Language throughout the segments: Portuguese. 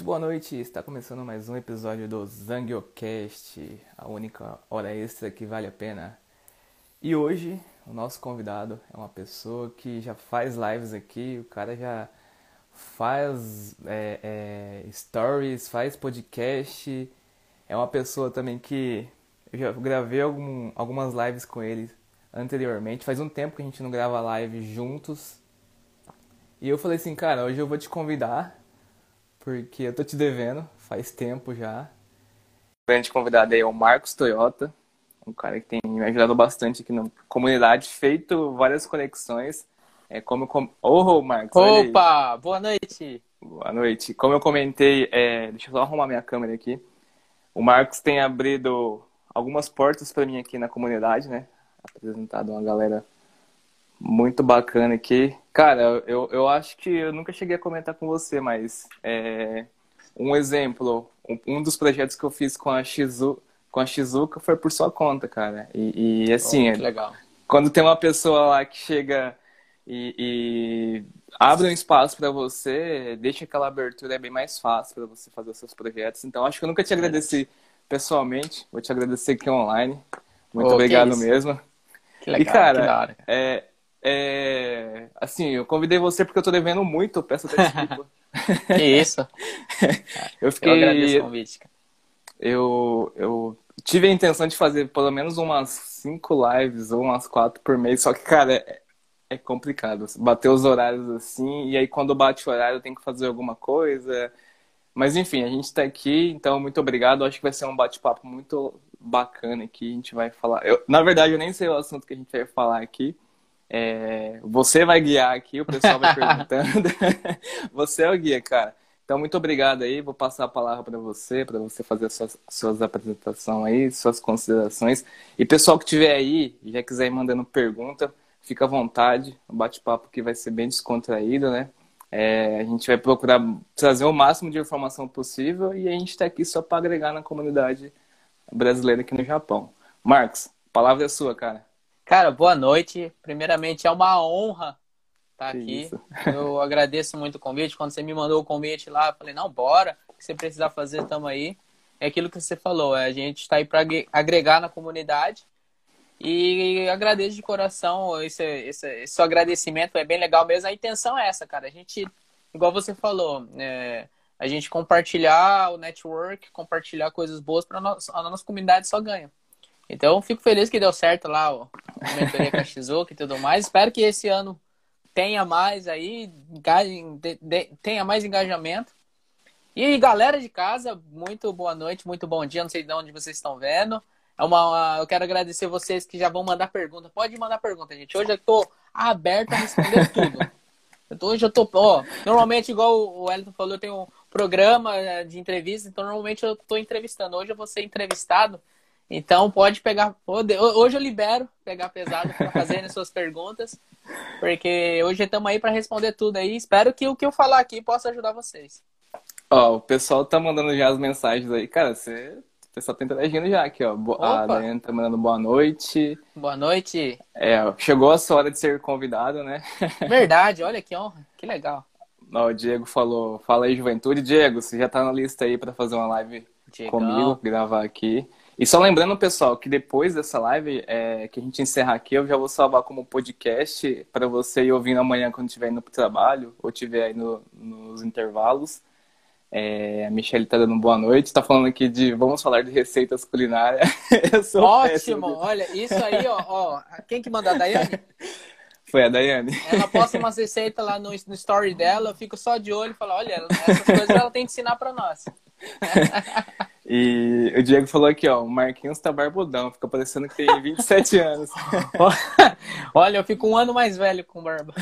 Muito boa noite, está começando mais um episódio do Zangiocast, a única hora extra que vale a pena. E hoje o nosso convidado é uma pessoa que já faz lives aqui, o cara já faz é, é, stories, faz podcast, é uma pessoa também que eu já gravei algum, algumas lives com ele anteriormente, faz um tempo que a gente não grava live juntos. E eu falei assim, cara, hoje eu vou te convidar porque eu tô te devendo faz tempo já. O grande convidado aí é o Marcos Toyota, um cara que tem me ajudado bastante aqui na comunidade, feito várias conexões. É como com... oh, Marcos. Opa, boa noite. Boa noite. Como eu comentei, é... deixa eu só arrumar minha câmera aqui. O Marcos tem abrido algumas portas para mim aqui na comunidade, né? Apresentado uma galera muito bacana aqui. Cara, eu, eu acho que eu nunca cheguei a comentar com você, mas é, um exemplo, um, dos projetos que eu fiz com a Shizu, com a Shizuka foi por sua conta, cara. E, e assim, oh, legal. quando tem uma pessoa lá que chega e, e abre um espaço para você, deixa aquela abertura é bem mais fácil para você fazer os seus projetos. Então, acho que eu nunca te agradeci pessoalmente, vou te agradecer aqui online. Muito oh, obrigado mesmo. Que legal, e, cara, é, é, assim, eu convidei você porque eu tô devendo muito, peço até desculpa. que isso. eu fiquei. Eu agradeço o convite, cara. Eu, eu tive a intenção de fazer pelo menos umas cinco lives ou umas quatro por mês, só que, cara, é, é complicado. Bater os horários assim, e aí quando bate o horário eu tenho que fazer alguma coisa. Mas enfim, a gente está aqui, então muito obrigado. Acho que vai ser um bate-papo muito bacana aqui. A gente vai falar. Eu, na verdade, eu nem sei o assunto que a gente vai falar aqui. É, você vai guiar aqui, o pessoal vai perguntando. você é o guia, cara. Então, muito obrigado aí. Vou passar a palavra para você, para você fazer as suas, suas apresentações aí, suas considerações. E pessoal que estiver aí, já quiser ir mandando pergunta, fica à vontade. O bate-papo que vai ser bem descontraído, né? É, a gente vai procurar trazer o máximo de informação possível e a gente está aqui só para agregar na comunidade brasileira aqui no Japão. Marcos, a palavra é sua, cara. Cara, boa noite. Primeiramente, é uma honra estar aqui. Isso. Eu agradeço muito o convite. Quando você me mandou o convite lá, eu falei, não, bora. O que você precisar fazer, estamos aí. É aquilo que você falou, é, a gente está aí para agregar na comunidade. E agradeço de coração esse, esse, esse seu agradecimento, é bem legal mesmo. A intenção é essa, cara. A gente, igual você falou, é, a gente compartilhar o network, compartilhar coisas boas para a nossa comunidade só ganha. Então, fico feliz que deu certo lá ó, a mentoria com a Shizuka e tudo mais. Espero que esse ano tenha mais aí, tenha mais engajamento. E galera de casa, muito boa noite, muito bom dia. Não sei de onde vocês estão vendo. É uma, eu quero agradecer vocês que já vão mandar pergunta. Pode mandar pergunta, gente. Hoje eu tô aberto a responder tudo. Eu tô, hoje eu tô, ó, normalmente igual o Wellington falou, eu tenho um programa eh, de entrevista, então normalmente eu tô entrevistando. Hoje eu vou ser entrevistado. Então pode pegar. Hoje eu libero pegar pesado para fazer as suas perguntas, porque hoje estamos aí para responder tudo aí. Espero que o que eu falar aqui possa ajudar vocês. Ó, o pessoal tá mandando já as mensagens aí. Cara, você. O pessoal tá interagindo já aqui, ó. Opa. A Daiane tá mandando boa noite. Boa noite. É, chegou a sua hora de ser convidado, né? Verdade, olha que honra, que legal. Ó, o Diego falou, fala aí, juventude. Diego, você já tá na lista aí para fazer uma live Diegão. comigo, gravar aqui. E só lembrando, pessoal, que depois dessa live, é, que a gente encerrar aqui, eu já vou salvar como podcast para você ir ouvindo amanhã quando estiver indo para o trabalho ou estiver aí no, nos intervalos. É, a Michelle está dando boa noite, está falando aqui de vamos falar de receitas culinárias. Ótimo, olha, isso aí, ó, ó, quem que mandou a Daiane? Foi a Daiane. Ela posta umas receitas lá no, no story dela, eu fico só de olho e falo, olha, essas coisas ela tem que ensinar para nós. E o Diego falou aqui, ó, o Marquinhos tá barbudão, fica parecendo que tem 27 anos. Olha, eu fico um ano mais velho com barba.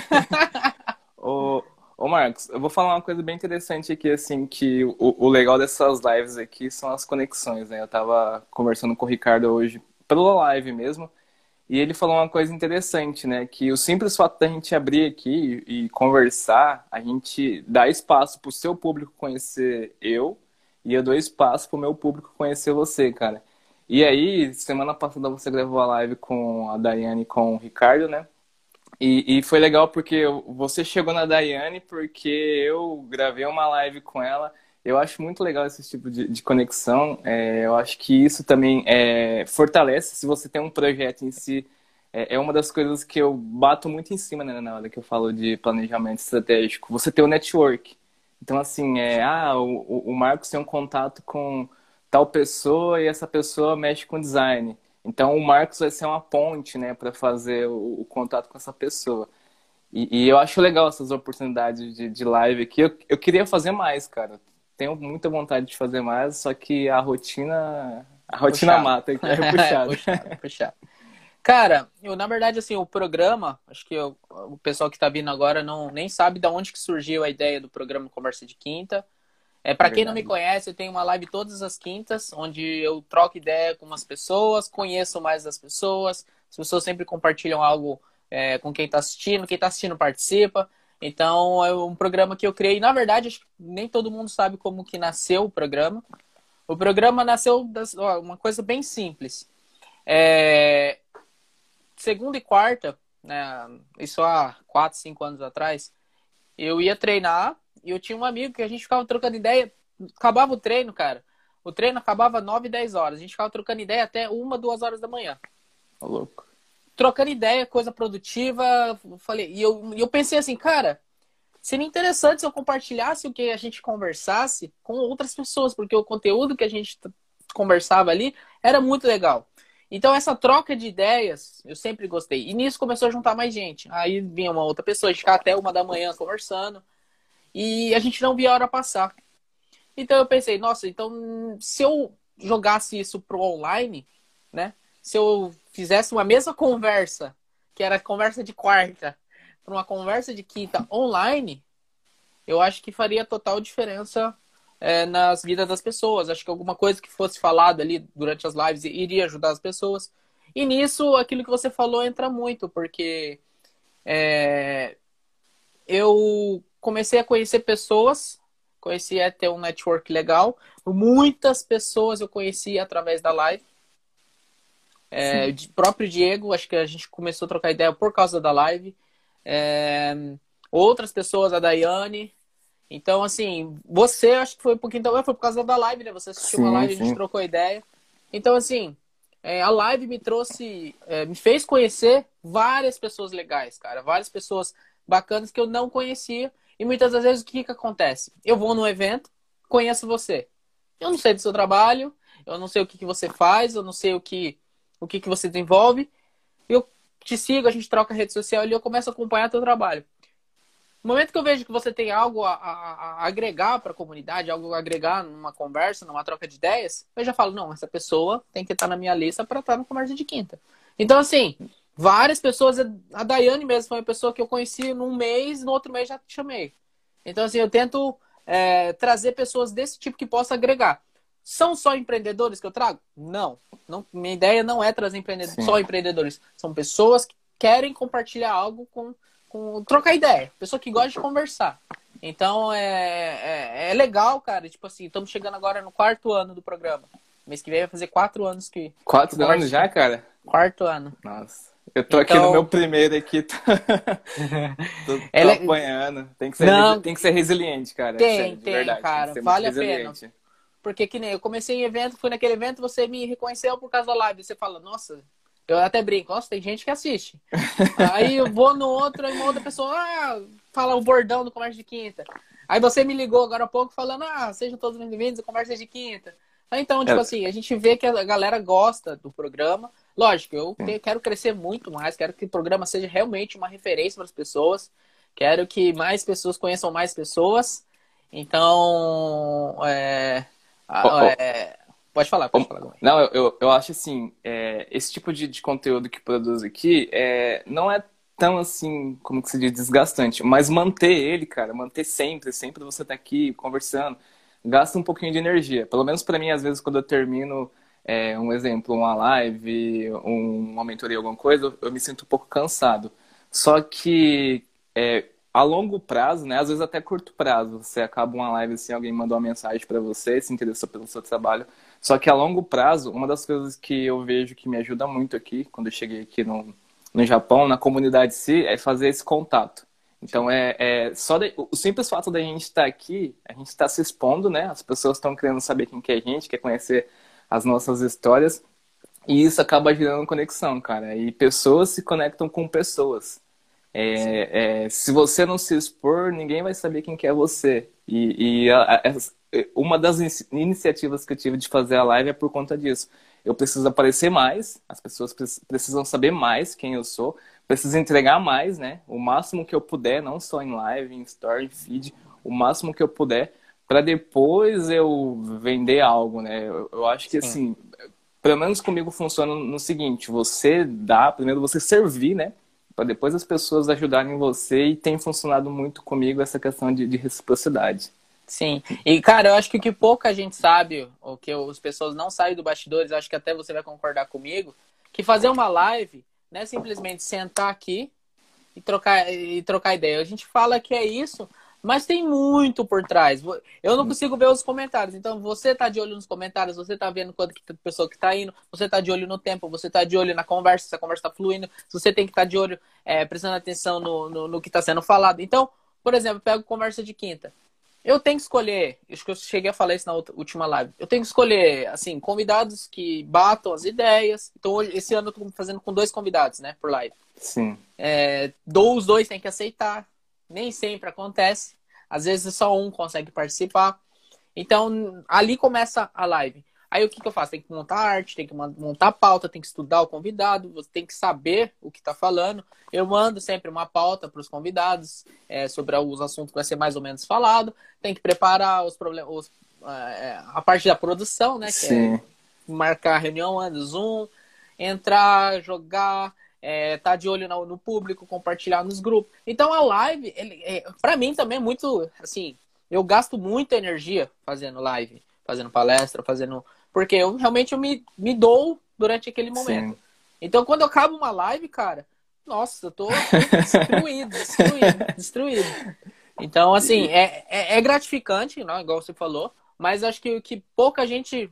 ô, ô Marcos, eu vou falar uma coisa bem interessante aqui, assim, que o, o legal dessas lives aqui são as conexões, né? Eu tava conversando com o Ricardo hoje pela live mesmo, e ele falou uma coisa interessante, né? Que o simples fato da gente abrir aqui e conversar, a gente dá espaço pro seu público conhecer eu, e eu dou espaço pro meu público conhecer você, cara. E aí, semana passada você gravou a live com a Daiane e com o Ricardo, né? E, e foi legal porque você chegou na Daiane porque eu gravei uma live com ela Eu acho muito legal esse tipo de, de conexão. É, eu acho que isso também é, fortalece se você tem um projeto em si. É, é, uma das coisas que eu bato muito em cima né, na hora que eu falo de planejamento estratégico. Você ter o network. Então, assim, é, ah, o, o Marcos tem um contato com tal pessoa e essa pessoa mexe com design. Então, o Marcos vai ser uma ponte, né, para fazer o, o, contato com essa pessoa. E, e, eu acho legal essas oportunidades de, de live aqui. Eu, eu queria fazer mais, cara. Tenho muita vontade de fazer mais, só que a rotina, a rotina puxado. mata, é puxado. puxado, puxado. Cara, eu, na verdade, assim, o programa, acho que eu, o pessoal que está vindo agora não nem sabe de onde que surgiu a ideia do programa Conversa de Quinta. É, para quem não me conhece, eu tenho uma live todas as quintas, onde eu troco ideia com umas pessoas, conheço mais as pessoas, as pessoas sempre compartilham algo é, com quem está assistindo, quem está assistindo participa. Então, é um programa que eu criei. Na verdade, acho que nem todo mundo sabe como que nasceu o programa. O programa nasceu das, ó, uma coisa bem simples. É, segunda e quarta, né, isso há quatro, cinco anos atrás, eu ia treinar e eu tinha um amigo que a gente ficava trocando ideia. Acabava o treino, cara. O treino acabava 9, 10 horas. A gente ficava trocando ideia até uma, duas horas da manhã. Tá louco. Trocando ideia, coisa produtiva. Falei, e eu, eu pensei assim, cara, seria interessante se eu compartilhasse o que a gente conversasse com outras pessoas, porque o conteúdo que a gente conversava ali era muito legal. Então, essa troca de ideias, eu sempre gostei. E nisso começou a juntar mais gente. Aí vinha uma outra pessoa, a gente ficava até uma da manhã conversando. E a gente não via a hora passar. Então, eu pensei, nossa, então se eu jogasse isso pro online, né? Se eu fizesse uma mesma conversa, que era conversa de quarta, para uma conversa de quinta online, eu acho que faria total diferença é, nas vidas das pessoas. Acho que alguma coisa que fosse falada ali durante as lives iria ajudar as pessoas. E nisso, aquilo que você falou entra muito, porque é, eu comecei a conhecer pessoas, conheci a ter um network legal. Muitas pessoas eu conheci através da live. É, próprio Diego, acho que a gente começou a trocar ideia por causa da live. É, outras pessoas, a Daiane, então, assim, você acho que foi um pouquinho também, foi por causa da live, né? Você assistiu sim, uma live, sim. a gente trocou ideia. Então, assim, é, a live me trouxe, é, me fez conhecer várias pessoas legais, cara. Várias pessoas bacanas que eu não conhecia. E muitas das vezes o que, que acontece? Eu vou num evento, conheço você. Eu não sei do seu trabalho, eu não sei o que, que você faz, eu não sei o que, o que, que você desenvolve. Eu te sigo, a gente troca rede social e eu começo a acompanhar teu trabalho. No momento que eu vejo que você tem algo a, a, a agregar para a comunidade, algo a agregar numa conversa, numa troca de ideias, eu já falo, não, essa pessoa tem que estar na minha lista para estar no conversa de quinta. Então, assim, várias pessoas, a Daiane mesmo foi uma pessoa que eu conheci num mês, no outro mês já te chamei. Então, assim, eu tento é, trazer pessoas desse tipo que possa agregar. São só empreendedores que eu trago? Não. não minha ideia não é trazer empreendedores, só empreendedores. São pessoas que querem compartilhar algo com com trocar ideia, pessoa que gosta de conversar. Então é, é, é, legal, cara. Tipo assim, estamos chegando agora no quarto ano do programa. Mês que vem vai fazer quatro anos que. Quatro que anos já, cara? Quarto ano. Nossa. Eu tô então... aqui no então- meu primeiro aqui. Tô, tô, tô é apanhando. Tem que, ser, Não, tem que ser resiliente, cara. Tem, sério, tem, verdade. cara. Tem vale a pena. Porque que nem eu comecei em evento, fui naquele evento, você me reconheceu por causa da live. Você fala, nossa, eu até brinco, nossa, tem gente que assiste. aí eu vou no outro, aí uma outra pessoa ah, fala o bordão do comércio de quinta. Aí você me ligou agora há pouco falando, ah, sejam todos bem-vindos ao Conversa de Quinta. Então, tipo é. assim, a gente vê que a galera gosta do programa. Lógico, eu quero crescer muito mais, quero que o programa seja realmente uma referência para as pessoas. Quero que mais pessoas conheçam mais pessoas. Então, é, oh, é, Pode falar, pode falar. Não, eu, eu acho assim, é, esse tipo de, de conteúdo que produz aqui é, não é tão assim, como que se diz, desgastante, mas manter ele, cara, manter sempre, sempre você tá aqui conversando, gasta um pouquinho de energia. Pelo menos para mim, às vezes, quando eu termino é, um exemplo, uma live, um, uma mentoria, alguma coisa, eu me sinto um pouco cansado. Só que é, a longo prazo, né, às vezes até curto prazo, você acaba uma live assim, alguém mandou uma mensagem para você, se interessou pelo seu trabalho, só que a longo prazo, uma das coisas que eu vejo que me ajuda muito aqui, quando eu cheguei aqui no, no Japão, na comunidade em si, é fazer esse contato. Então é, é só de, o simples fato da gente estar aqui, a gente está se expondo, né? As pessoas estão querendo saber quem que é a gente, quer conhecer as nossas histórias. E isso acaba gerando conexão, cara. E pessoas se conectam com pessoas. É, é, se você não se expor, ninguém vai saber quem que é você. E, e a, a, uma das iniciativas que eu tive de fazer a live é por conta disso. Eu preciso aparecer mais, as pessoas precisam saber mais quem eu sou, preciso entregar mais, né? O máximo que eu puder, não só em live, em story, em feed, o máximo que eu puder, para depois eu vender algo, né? Eu, eu acho que Sim. assim, pelo menos comigo funciona no seguinte: você dá, primeiro você servir, né? Para depois as pessoas ajudarem você e tem funcionado muito comigo essa questão de, de reciprocidade. Sim. E, cara, eu acho que o que pouca gente sabe, o que as pessoas não sabem do bastidores, acho que até você vai concordar comigo, que fazer uma live não é simplesmente sentar aqui e trocar, e trocar ideia. A gente fala que é isso, mas tem muito por trás. Eu não consigo ver os comentários. Então, você tá de olho nos comentários, você tá vendo quanto que pessoa que tá indo, você tá de olho no tempo, você tá de olho na conversa, se a conversa tá fluindo, você tem que estar tá de olho, é, prestando atenção no, no, no que está sendo falado. Então, por exemplo, pego conversa de quinta. Eu tenho que escolher, acho que eu cheguei a falar isso na última live. Eu tenho que escolher, assim, convidados que batam as ideias. Então, hoje, esse ano eu tô fazendo com dois convidados, né, por live. Sim. É, os dois têm que aceitar. Nem sempre acontece. Às vezes só um consegue participar. Então, ali começa a live. Aí o que, que eu faço? Tem que montar arte, tem que montar pauta, tem que estudar o convidado, você tem que saber o que está falando. Eu mando sempre uma pauta para os convidados é, sobre os assuntos que vai ser mais ou menos falado. Tem que preparar os problemas, é, a parte da produção, né? Que Sim. é marcar a reunião antes, Zoom, entrar, jogar, é, tá de olho no, no, público, compartilhar nos grupos. Então a live, ele, é, para mim também é muito assim. Eu gasto muita energia fazendo live, fazendo palestra, fazendo porque eu realmente eu me, me dou durante aquele momento. Sim. Então, quando eu acabo uma live, cara, nossa, eu tô destruído, destruído, destruído. Então, assim, é, é, é, gratificante, não, igual você falou, mas acho que, que pouca gente,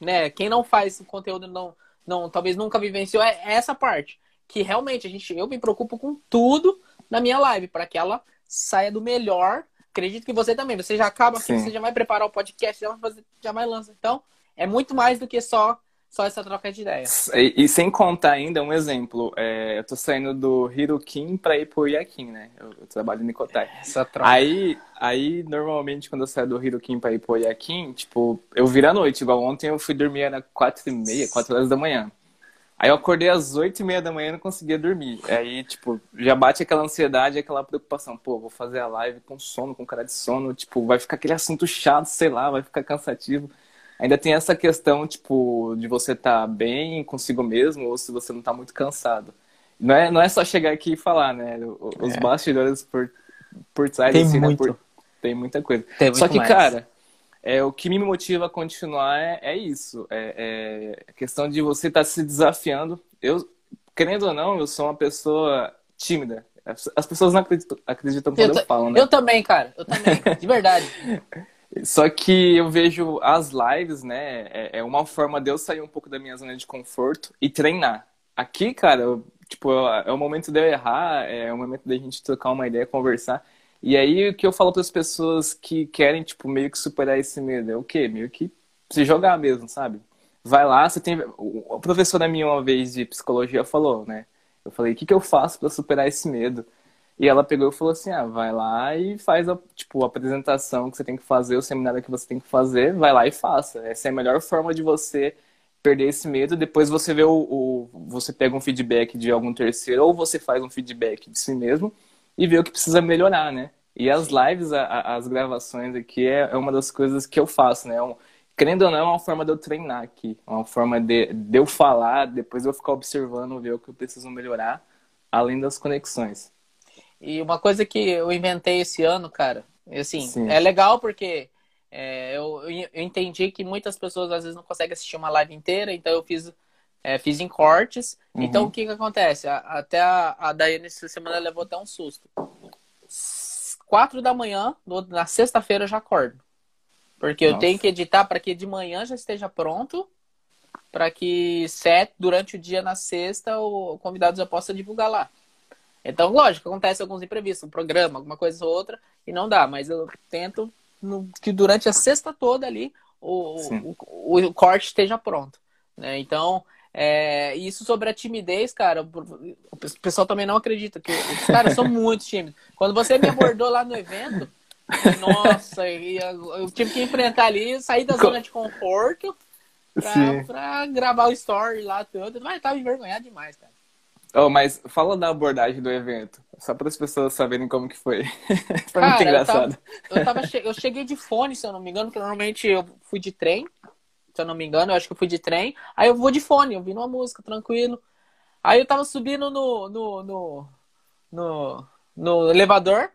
né, quem não faz conteúdo não, não talvez nunca vivenciou é, é essa parte. Que realmente a gente, eu me preocupo com tudo na minha live, para que ela saia do melhor. Acredito que você também. Você já acaba aqui, você já vai preparar o podcast, já vai fazer, já vai lançar. Então, é muito mais do que só só essa troca de ideias. E, e, sem contar ainda um exemplo, é, eu tô saindo do Hirokin para ir pro Yakin, né? Eu, eu trabalho em Kotai. Essa troca. Aí, aí, normalmente, quando eu saio do Hirokin para ir pro Yakin, tipo, eu viro à noite. Igual ontem eu fui dormir era quatro e meia, quatro horas da manhã. Aí eu acordei às oito e meia da manhã e não conseguia dormir. Aí, tipo, já bate aquela ansiedade, aquela preocupação. Pô, vou fazer a live com sono, com cara de sono. Tipo, vai ficar aquele assunto chato, sei lá, vai ficar cansativo ainda tem essa questão, tipo, de você estar tá bem consigo mesmo ou se você não está muito cansado. Não é, não é só chegar aqui e falar, né? Os é. bastidores por, por trás, tem assim, né? muito. Né? Por, tem muita coisa. Tem só que, mais. cara, é, o que me motiva a continuar é, é isso. É, é a questão de você estar tá se desafiando. Eu, querendo ou não, eu sou uma pessoa tímida. As pessoas não acreditam, acreditam quando eu, eu falo, né? Eu também, cara. Eu também. De verdade. Só que eu vejo as lives, né? É, é uma forma de eu sair um pouco da minha zona de conforto e treinar. Aqui, cara, eu, tipo, é o momento de eu errar, é o momento da gente trocar uma ideia, conversar. E aí o que eu falo para as pessoas que querem, tipo, meio que superar esse medo é o quê? Meio que se jogar mesmo, sabe? Vai lá, você tem. O professor da minha uma vez de psicologia falou, né? Eu falei, o que, que eu faço para superar esse medo? E ela pegou e falou assim: ah, vai lá e faz a, tipo, a apresentação que você tem que fazer, o seminário que você tem que fazer, vai lá e faça. Essa é a melhor forma de você perder esse medo. Depois você vê o, o você pega um feedback de algum terceiro, ou você faz um feedback de si mesmo e vê o que precisa melhorar, né? E as lives, a, a, as gravações aqui é, é, uma das coisas que eu faço, né? É um, querendo ou não, é uma forma de eu treinar aqui. É uma forma de, de eu falar, depois eu ficar observando, ver o que eu preciso melhorar, além das conexões. E uma coisa que eu inventei esse ano, cara, assim, Sim. é legal porque é, eu, eu entendi que muitas pessoas às vezes não conseguem assistir uma live inteira, então eu fiz, é, fiz em cortes. Uhum. Então o que que acontece? A, até a, a Daiane essa semana levou até um susto. Quatro da manhã, no, na sexta-feira eu já acordo. Porque Nossa. eu tenho que editar para que de manhã já esteja pronto, para que sete, durante o dia na sexta o convidado já possa divulgar lá. Então, lógico, acontece alguns imprevistos, um programa, alguma coisa ou outra, e não dá, mas eu tento no, que durante a sexta toda ali o, o, o, o, corte esteja pronto. Né? Então, é, isso sobre a timidez, cara, o pessoal também não acredita que os caras são muito tímidos. Quando você me abordou lá no evento, nossa, eu tive que enfrentar ali, sair da zona de conforto pra, pra gravar o story lá tudo, mas tava envergonhado demais, cara. Oh, mas fala da abordagem do evento, só para as pessoas saberem como que foi. foi Cara, muito engraçado. Eu, tava, eu, tava, eu cheguei de fone, se eu não me engano, porque normalmente eu fui de trem, se eu não me engano, eu acho que eu fui de trem. Aí eu vou de fone, ouvindo uma música, tranquilo. Aí eu tava subindo no, no, no, no, no elevador.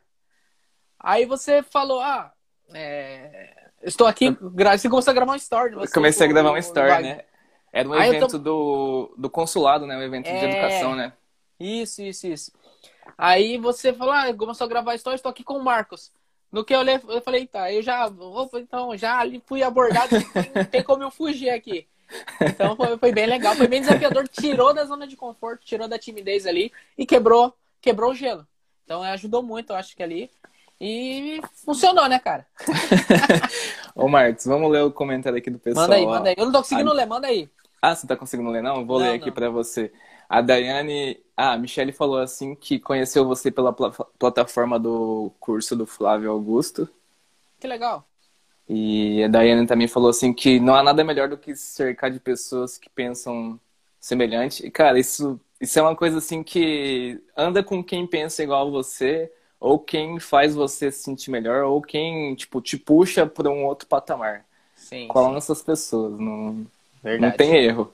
Aí você falou, ah, é, estou aqui, você começou a gravar um story. Comecei a gravar um story, né? Era um Aí evento tô... do, do consulado, né? Um evento é... de educação, né? Isso, isso, isso. Aí você falou, ah, começou a gravar história, estou aqui com o Marcos. No que eu olhei, eu falei, tá, eu já, então, já fui abordado, não tem como eu fugir aqui. Então foi, foi, bem legal, foi bem desafiador, tirou da zona de conforto, tirou da timidez ali e quebrou, quebrou o gelo. Então ajudou muito, eu acho que ali. E funcionou, né, cara? Ô, Marcos, vamos ler o comentário aqui do pessoal. Manda aí, manda aí. Eu não tô conseguindo a... ler, manda aí. Ah, você tá conseguindo ler, não? Vou não, ler aqui para você. A Daiane. Ah, a Michelle falou assim que conheceu você pela pl plataforma do curso do Flávio Augusto. Que legal. E a Daiane também falou assim que não há nada melhor do que cercar de pessoas que pensam semelhante. E, cara, isso, isso é uma coisa assim que anda com quem pensa igual a você, ou quem faz você se sentir melhor, ou quem, tipo, te puxa para um outro patamar. Sim. Colam essas pessoas. Não, Verdade. não tem erro.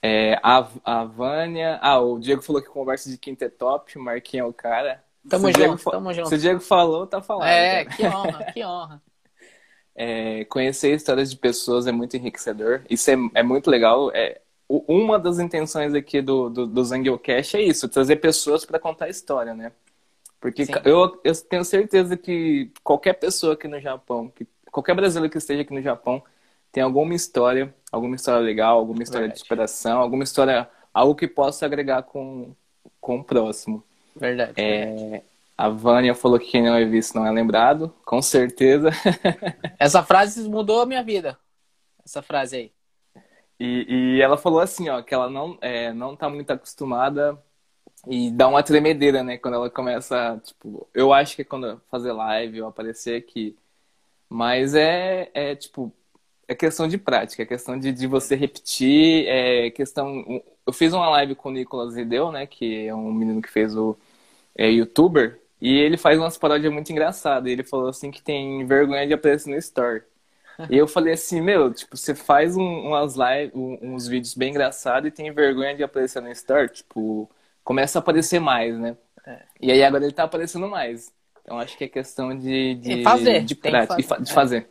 É, a, a Vânia. Ah, o Diego falou que conversa de quinta é top, o Marquinhos é o cara. Tamo se junto, tamo junto. Se o Diego falou, tá falando. É, cara. que honra, que honra. É, conhecer histórias de pessoas é muito enriquecedor. Isso é, é muito legal. É, uma das intenções aqui do, do, do Zangiocast é isso, trazer pessoas para contar história, né? Porque eu, eu tenho certeza que qualquer pessoa aqui no Japão, que, qualquer brasileiro que esteja aqui no Japão, tem alguma história, alguma história legal, alguma história Verdade. de inspiração, alguma história, algo que possa agregar com, com o próximo. Verdade. É, A Vânia falou que quem não é visto não é lembrado, com certeza. Essa frase mudou a minha vida. Essa frase aí. E, e ela falou assim, ó, que ela não, é, não tá muito acostumada e dá uma tremedeira, né? Quando ela começa, tipo, eu acho que é quando fazer live ou aparecer aqui. Mas é, é tipo, é questão de prática, é questão de, de você repetir, é questão... Eu fiz uma live com o Nicolas Rideu, né, que é um menino que fez o é, youtuber, e ele faz umas paródias muito engraçadas. Ele falou assim que tem vergonha de aparecer no Store. E eu falei assim, meu, tipo, você faz um, umas live, um, uns vídeos bem engraçados e tem vergonha de aparecer no Store, tipo, começa a aparecer mais, né? É. E aí agora ele tá aparecendo mais. Então acho que é questão de, de, fazer, de prática, fazer. de fazer.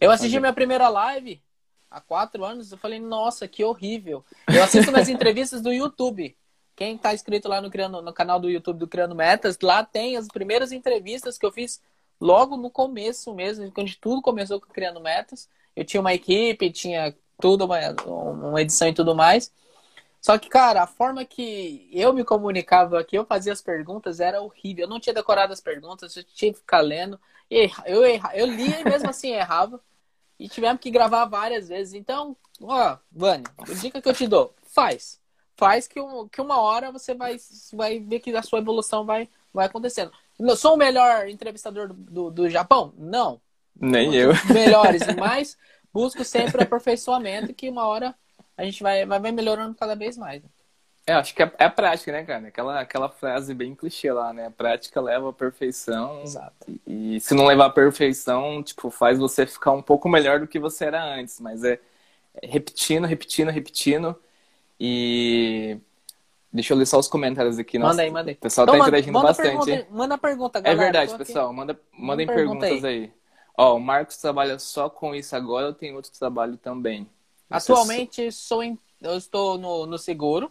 Eu assisti minha primeira live há quatro anos, eu falei, nossa, que horrível. Eu assisto minhas entrevistas do YouTube. Quem está inscrito lá no, Criando, no canal do YouTube do Criando Metas, lá tem as primeiras entrevistas que eu fiz logo no começo mesmo, quando tudo começou com Criando Metas. Eu tinha uma equipe, tinha tudo, uma, uma edição e tudo mais. Só que, cara, a forma que eu me comunicava, que eu fazia as perguntas, era horrível. Eu não tinha decorado as perguntas, eu tinha que ficar lendo. Eu, erra, eu lia e mesmo assim errava. E tivemos que gravar várias vezes. Então, ó, Vânia, a dica que eu te dou, faz. Faz que, um, que uma hora você vai, vai ver que a sua evolução vai, vai acontecendo. Eu sou o melhor entrevistador do, do, do Japão? Não. Nem eu. Melhores, mas busco sempre aperfeiçoamento que uma hora a gente vai, vai melhorando cada vez mais. É, acho que é, é prática, né, cara? Aquela, aquela frase bem clichê lá, né? A prática leva à perfeição. Exato. E, e se não levar à perfeição, tipo, faz você ficar um pouco melhor do que você era antes. Mas é, é repetindo, repetindo, repetindo. E Deixa eu ler só os comentários aqui. Nossa, manda aí, manda aí. O pessoal tá então, tá interagindo manda bastante. Pergunta, manda pergunta, galera. É verdade, pessoal. Manda, mandem manda perguntas aí. aí. Ó, o Marcos trabalha só com isso agora ou tem outro trabalho também? Atualmente sou em, eu estou no, no seguro.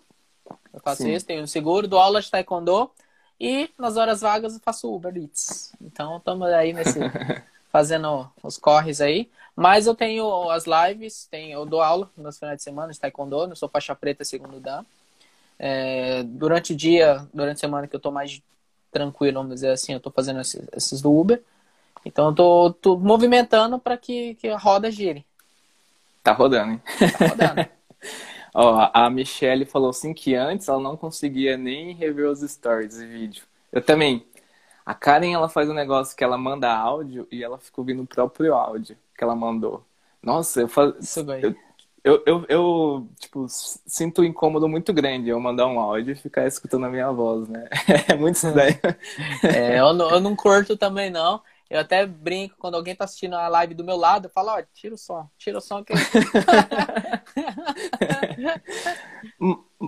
Eu faço Sim. isso, tenho seguro, dou aula de taekwondo e nas horas vagas eu faço Uber Eats. Então estamos aí nesse fazendo os corres aí. Mas eu tenho as lives, tenho, eu dou aula nos finais de semana de taekwondo, eu sou faixa preta segundo dan. É, durante o dia, durante a semana que eu tô mais tranquilo, vamos dizer assim, eu tô fazendo esses, esses do Uber. Então eu tô, tô movimentando para que, que a roda gire. Tá rodando, hein? Tá rodando. Ó, a Michelle falou assim que antes ela não conseguia nem rever os stories e vídeo. Eu também. A Karen, ela faz um negócio que ela manda áudio e ela fica ouvindo o próprio áudio que ela mandou. Nossa, eu faz... eu, eu, eu, eu, tipo, sinto um incômodo muito grande eu mandar um áudio e ficar escutando a minha voz, né? É muito estranho. É, eu, não, eu não curto também, não. Eu até brinco quando alguém tá assistindo a live do meu lado, eu falo, ó, tira o som, tira o som que.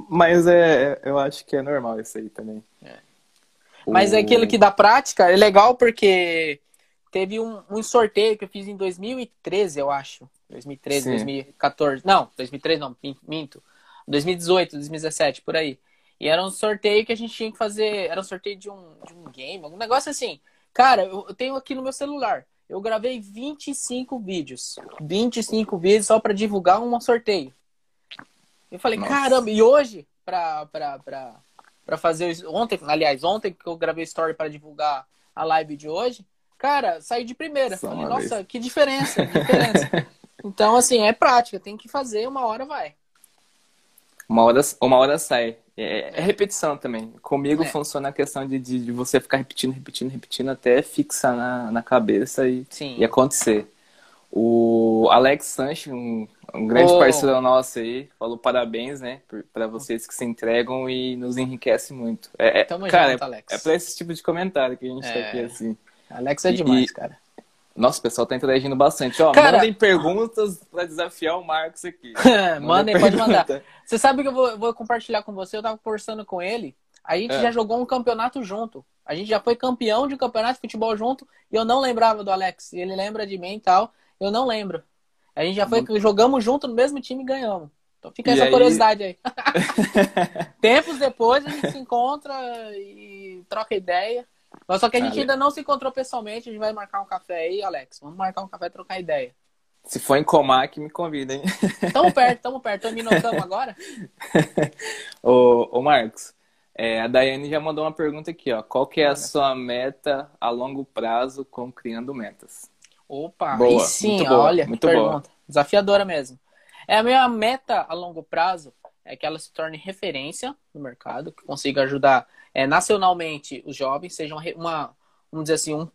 Mas é, eu acho que é normal isso aí também. É. Mas o... é aquilo que dá prática é legal porque teve um, um, sorteio que eu fiz em 2013, eu acho. 2013, Sim. 2014. Não, 2013 não, minto. 2018, 2017, por aí. E era um sorteio que a gente tinha que fazer. Era um sorteio de um, de um game, algum negócio assim. Cara, eu tenho aqui no meu celular. Eu gravei 25 vídeos. 25 vídeos só para divulgar um sorteio. Eu falei, Nossa. caramba, e hoje, pra, pra, pra, pra fazer. Ontem, aliás, ontem que eu gravei story para divulgar a live de hoje, cara, saí de primeira. Só falei, nossa, vez. que diferença, que diferença. então, assim, é prática, tem que fazer, uma hora vai. Uma hora, uma hora sai. É, é repetição também. Comigo é. funciona a questão de, de, de, você ficar repetindo, repetindo, repetindo até fixar na, na cabeça e, e acontecer. O Alex Sanches, um, um grande oh. parceiro nosso aí, falou parabéns, né, para vocês que se entregam e nos enriquece muito. É, é Tamo cara, junto, Alex. é, é para esse tipo de comentário que a gente tá é. aqui assim. Alex é demais, e, cara. Nossa, o pessoal tá interagindo bastante. Ó, cara... mandem perguntas para desafiar o Marcos aqui. mandem, pode mandar. Você sabe que eu vou, vou, compartilhar com você, eu tava conversando com ele. A gente é. já jogou um campeonato junto. A gente já foi campeão de um campeonato de futebol junto e eu não lembrava do Alex. Ele lembra de mim e tal. Eu não lembro. A gente já foi, Muito... jogamos junto no mesmo time e ganhamos. Então fica e essa aí... curiosidade aí. Tempos depois a gente se encontra e troca ideia. Mas só que a gente ainda não se encontrou pessoalmente. A gente vai marcar um café aí, Alex. Vamos marcar um café e trocar ideia. Se for em Comac, me convida, hein? Tamo perto, tamo perto. Tamo minotamos agora? ô, ô, Marcos, é, a Daiane já mandou uma pergunta aqui, ó. Qual que é a sua meta a longo prazo com Criando Metas? Opa, boa, sim, boa, olha, muito pergunta. Boa. Desafiadora mesmo. É a minha meta a longo prazo é que ela se torne referência no mercado, que consiga ajudar é, nacionalmente os jovens, seja uma, uma, vamos dizer assim, um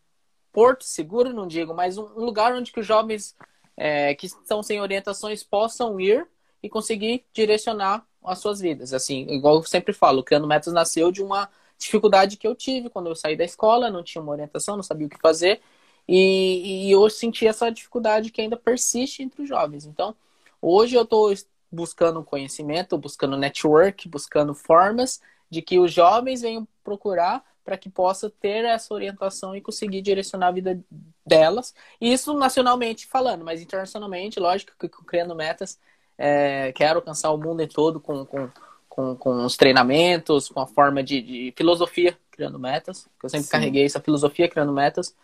porto seguro, não digo, mas um, um lugar onde que os jovens é, que estão sem orientações possam ir e conseguir direcionar as suas vidas. Assim, igual eu sempre falo, Criando Metas nasceu de uma dificuldade que eu tive quando eu saí da escola, não tinha uma orientação, não sabia o que fazer, e, e eu senti essa dificuldade que ainda persiste entre os jovens. Então, hoje eu estou buscando conhecimento, buscando network, buscando formas de que os jovens venham procurar para que possa ter essa orientação e conseguir direcionar a vida delas. Isso nacionalmente falando, mas internacionalmente, lógico que criando metas, é, quero alcançar o mundo em todo com, com, com, com os treinamentos, com a forma de, de filosofia criando metas, que eu sempre Sim. carreguei essa filosofia criando metas,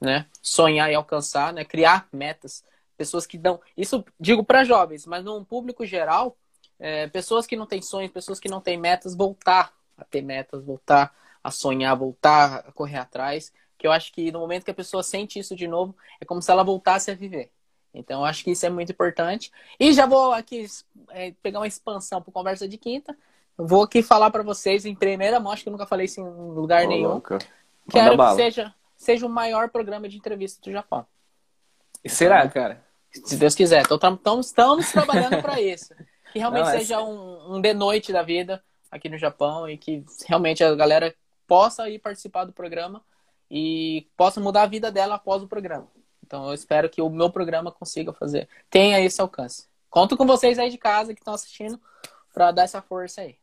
né? Sonhar e alcançar, né? Criar metas. Pessoas que dão. Isso digo para jovens, mas num público geral, é, pessoas que não têm sonhos, pessoas que não têm metas, voltar a ter metas, voltar a sonhar, voltar a correr atrás. Que eu acho que no momento que a pessoa sente isso de novo, é como se ela voltasse a viver. Então, eu acho que isso é muito importante. E já vou aqui é, pegar uma expansão para conversa de quinta. Vou aqui falar para vocês em primeira mão, acho que eu nunca falei isso em lugar oh, nenhum. Quero que seja, seja o maior programa de entrevista do Japão. E será, cara? Se Deus quiser. Então, estamos, estamos trabalhando para isso. Que realmente Não, é seja um, um de noite da vida aqui no Japão e que realmente a galera possa ir participar do programa e possa mudar a vida dela após o programa. Então eu espero que o meu programa consiga fazer, tenha esse alcance. Conto com vocês aí de casa que estão assistindo para dar essa força aí.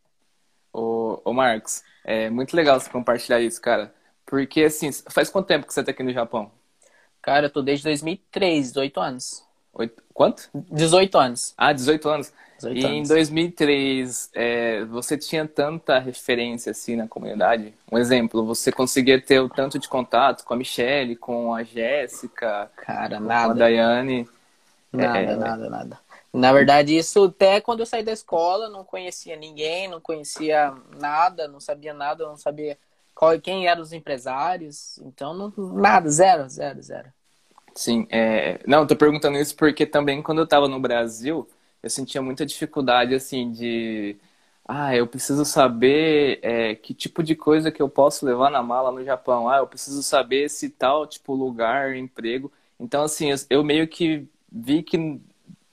Ô, ô Marcos, é muito legal você compartilhar isso, cara. Porque assim, faz quanto tempo que você tá aqui no Japão? Cara, eu tô desde 2003, 18 anos. Oito... Quanto? 18 anos. Ah, 18 anos. 18 e anos. em 2003, é, você tinha tanta referência assim na comunidade? Um exemplo, você conseguia ter o tanto de contato com a Michelle, com a Jéssica, Cara, nada. com a Daiane? Nada, é... nada, nada. Na verdade, isso até quando eu saí da escola, não conhecia ninguém, não conhecia nada, não sabia nada, não sabia qual, quem eram os empresários. Então, não, nada, zero, zero, zero. Sim, é... não, tô perguntando isso porque também quando eu estava no Brasil, eu sentia muita dificuldade, assim, de ah, eu preciso saber é, que tipo de coisa que eu posso levar na mala no Japão. Ah, eu preciso saber se tal tipo lugar, emprego. Então, assim, eu, eu meio que vi que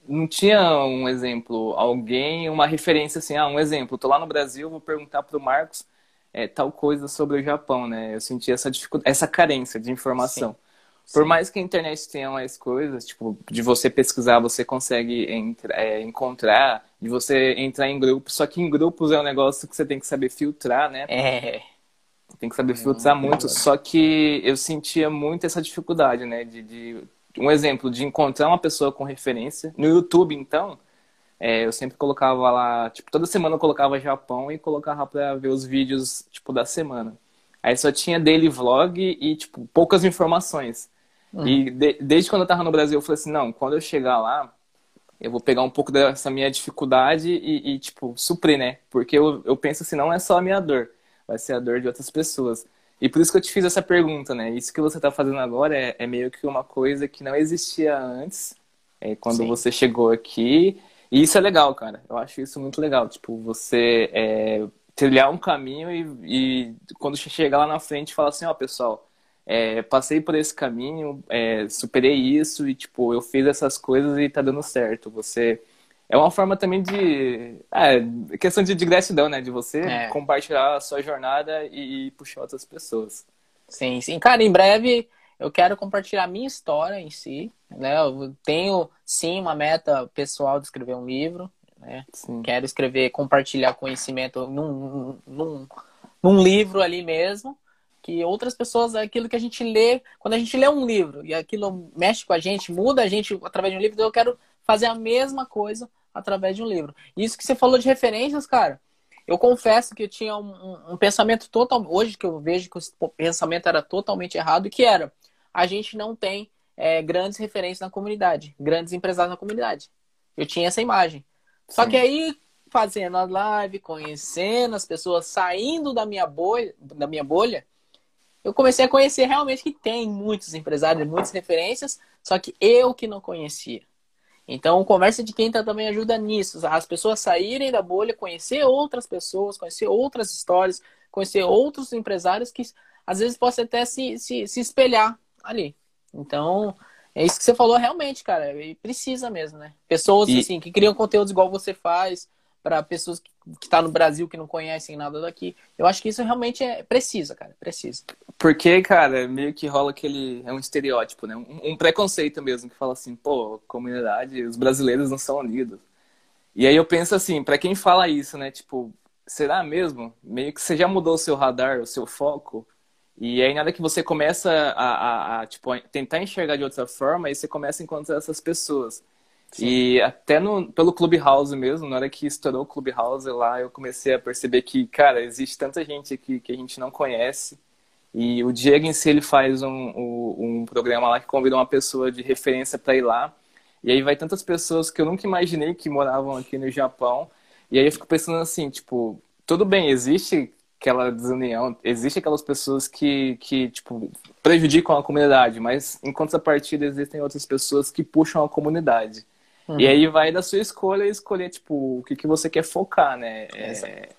não tinha um exemplo, alguém, uma referência assim, ah, um exemplo. Tô lá no Brasil, vou perguntar pro Marcos é, tal coisa sobre o Japão, né? Eu senti essa dificuldade, essa carência de informação. Sim. Por Sim. mais que a internet tenha mais coisas, tipo, de você pesquisar, você consegue é, encontrar, de você entrar em grupos, só que em grupos é um negócio que você tem que saber filtrar, né? É. Tem que saber filtrar hum, muito, só que eu sentia muito essa dificuldade, né? De, de, um exemplo, de encontrar uma pessoa com referência. No YouTube, então, é, eu sempre colocava lá, tipo, toda semana eu colocava Japão e colocava pra ver os vídeos, tipo, da semana. Aí só tinha daily vlog e, tipo, poucas informações. Uhum. E de, desde quando eu tava no Brasil, eu falei assim, não, quando eu chegar lá, eu vou pegar um pouco dessa minha dificuldade e, e tipo, suprir, né? Porque eu, eu penso assim, não é só a minha dor, vai ser a dor de outras pessoas. E por isso que eu te fiz essa pergunta, né? Isso que você tá fazendo agora é, é meio que uma coisa que não existia antes, é, quando Sim. você chegou aqui. E isso é legal, cara. Eu acho isso muito legal. Tipo, você é, trilhar um caminho e, e quando chegar lá na frente, falar assim, ó, oh, pessoal, é, passei por esse caminho, é, superei isso e, tipo, eu fiz essas coisas e tá dando certo. Você. É uma forma também de. É, questão de, de gratidão, né? De você é. compartilhar a sua jornada e, e, puxar outras pessoas. Sim, sim. Cara, em breve eu quero compartilhar a minha história em si. Né? Eu tenho, sim, uma meta pessoal de escrever um livro. Né? Quero escrever, compartilhar conhecimento num, num, num livro ali mesmo que outras pessoas, aquilo que a gente lê, quando a gente lê um livro e aquilo mexe com a gente, muda a gente através de um livro, então eu quero fazer a mesma coisa através de um livro. Isso que você falou de referências, cara, eu confesso que eu tinha um, um pensamento total, hoje que eu vejo que o pensamento era totalmente errado, que era, a gente não tem é, grandes referências na comunidade, grandes empresários na comunidade. Eu tinha essa imagem. Sim. Só que aí, fazendo a live, conhecendo as pessoas, saindo da minha bolha, da minha bolha, eu comecei a conhecer realmente que tem muitos empresários, muitas referências, só que eu que não conhecia. Então, conversa de quinta também ajuda nisso, as pessoas saírem da bolha, conhecer outras pessoas, conhecer outras histórias, conhecer outros empresários que às vezes possam até se, se, se espelhar ali. Então, é isso que você falou realmente, cara, e precisa mesmo, né? Pessoas e... assim que criam conteúdos igual você faz, para pessoas que estão tá no Brasil que não conhecem nada daqui. Eu acho que isso realmente é precisa, cara, precisa. Porque, cara, meio que rola aquele é um estereótipo, né? Um, um preconceito mesmo que fala assim, pô, comunidade, os brasileiros não são unidos. E aí eu penso assim, para quem fala isso, né, tipo, será mesmo? Meio que você já mudou o seu radar, o seu foco. E aí, nada que você começa a, a, a tipo, a tentar enxergar de outra forma, aí você começa a encontrar essas pessoas. Sim. E até no, pelo Clubhouse mesmo, na hora que estourou o Clubhouse lá, eu comecei a perceber que, cara, existe tanta gente aqui que a gente não conhece. E o Diego em si, ele faz um, um, um programa lá que convida uma pessoa de referência para ir lá. E aí vai tantas pessoas que eu nunca imaginei que moravam aqui no Japão. E aí eu fico pensando assim, tipo, tudo bem, existe aquela desunião, existe aquelas pessoas que, que tipo, prejudicam a comunidade, mas em contrapartida existem outras pessoas que puxam a comunidade. Uhum. E aí vai da sua escolha escolher, tipo, o que, que você quer focar, né? É,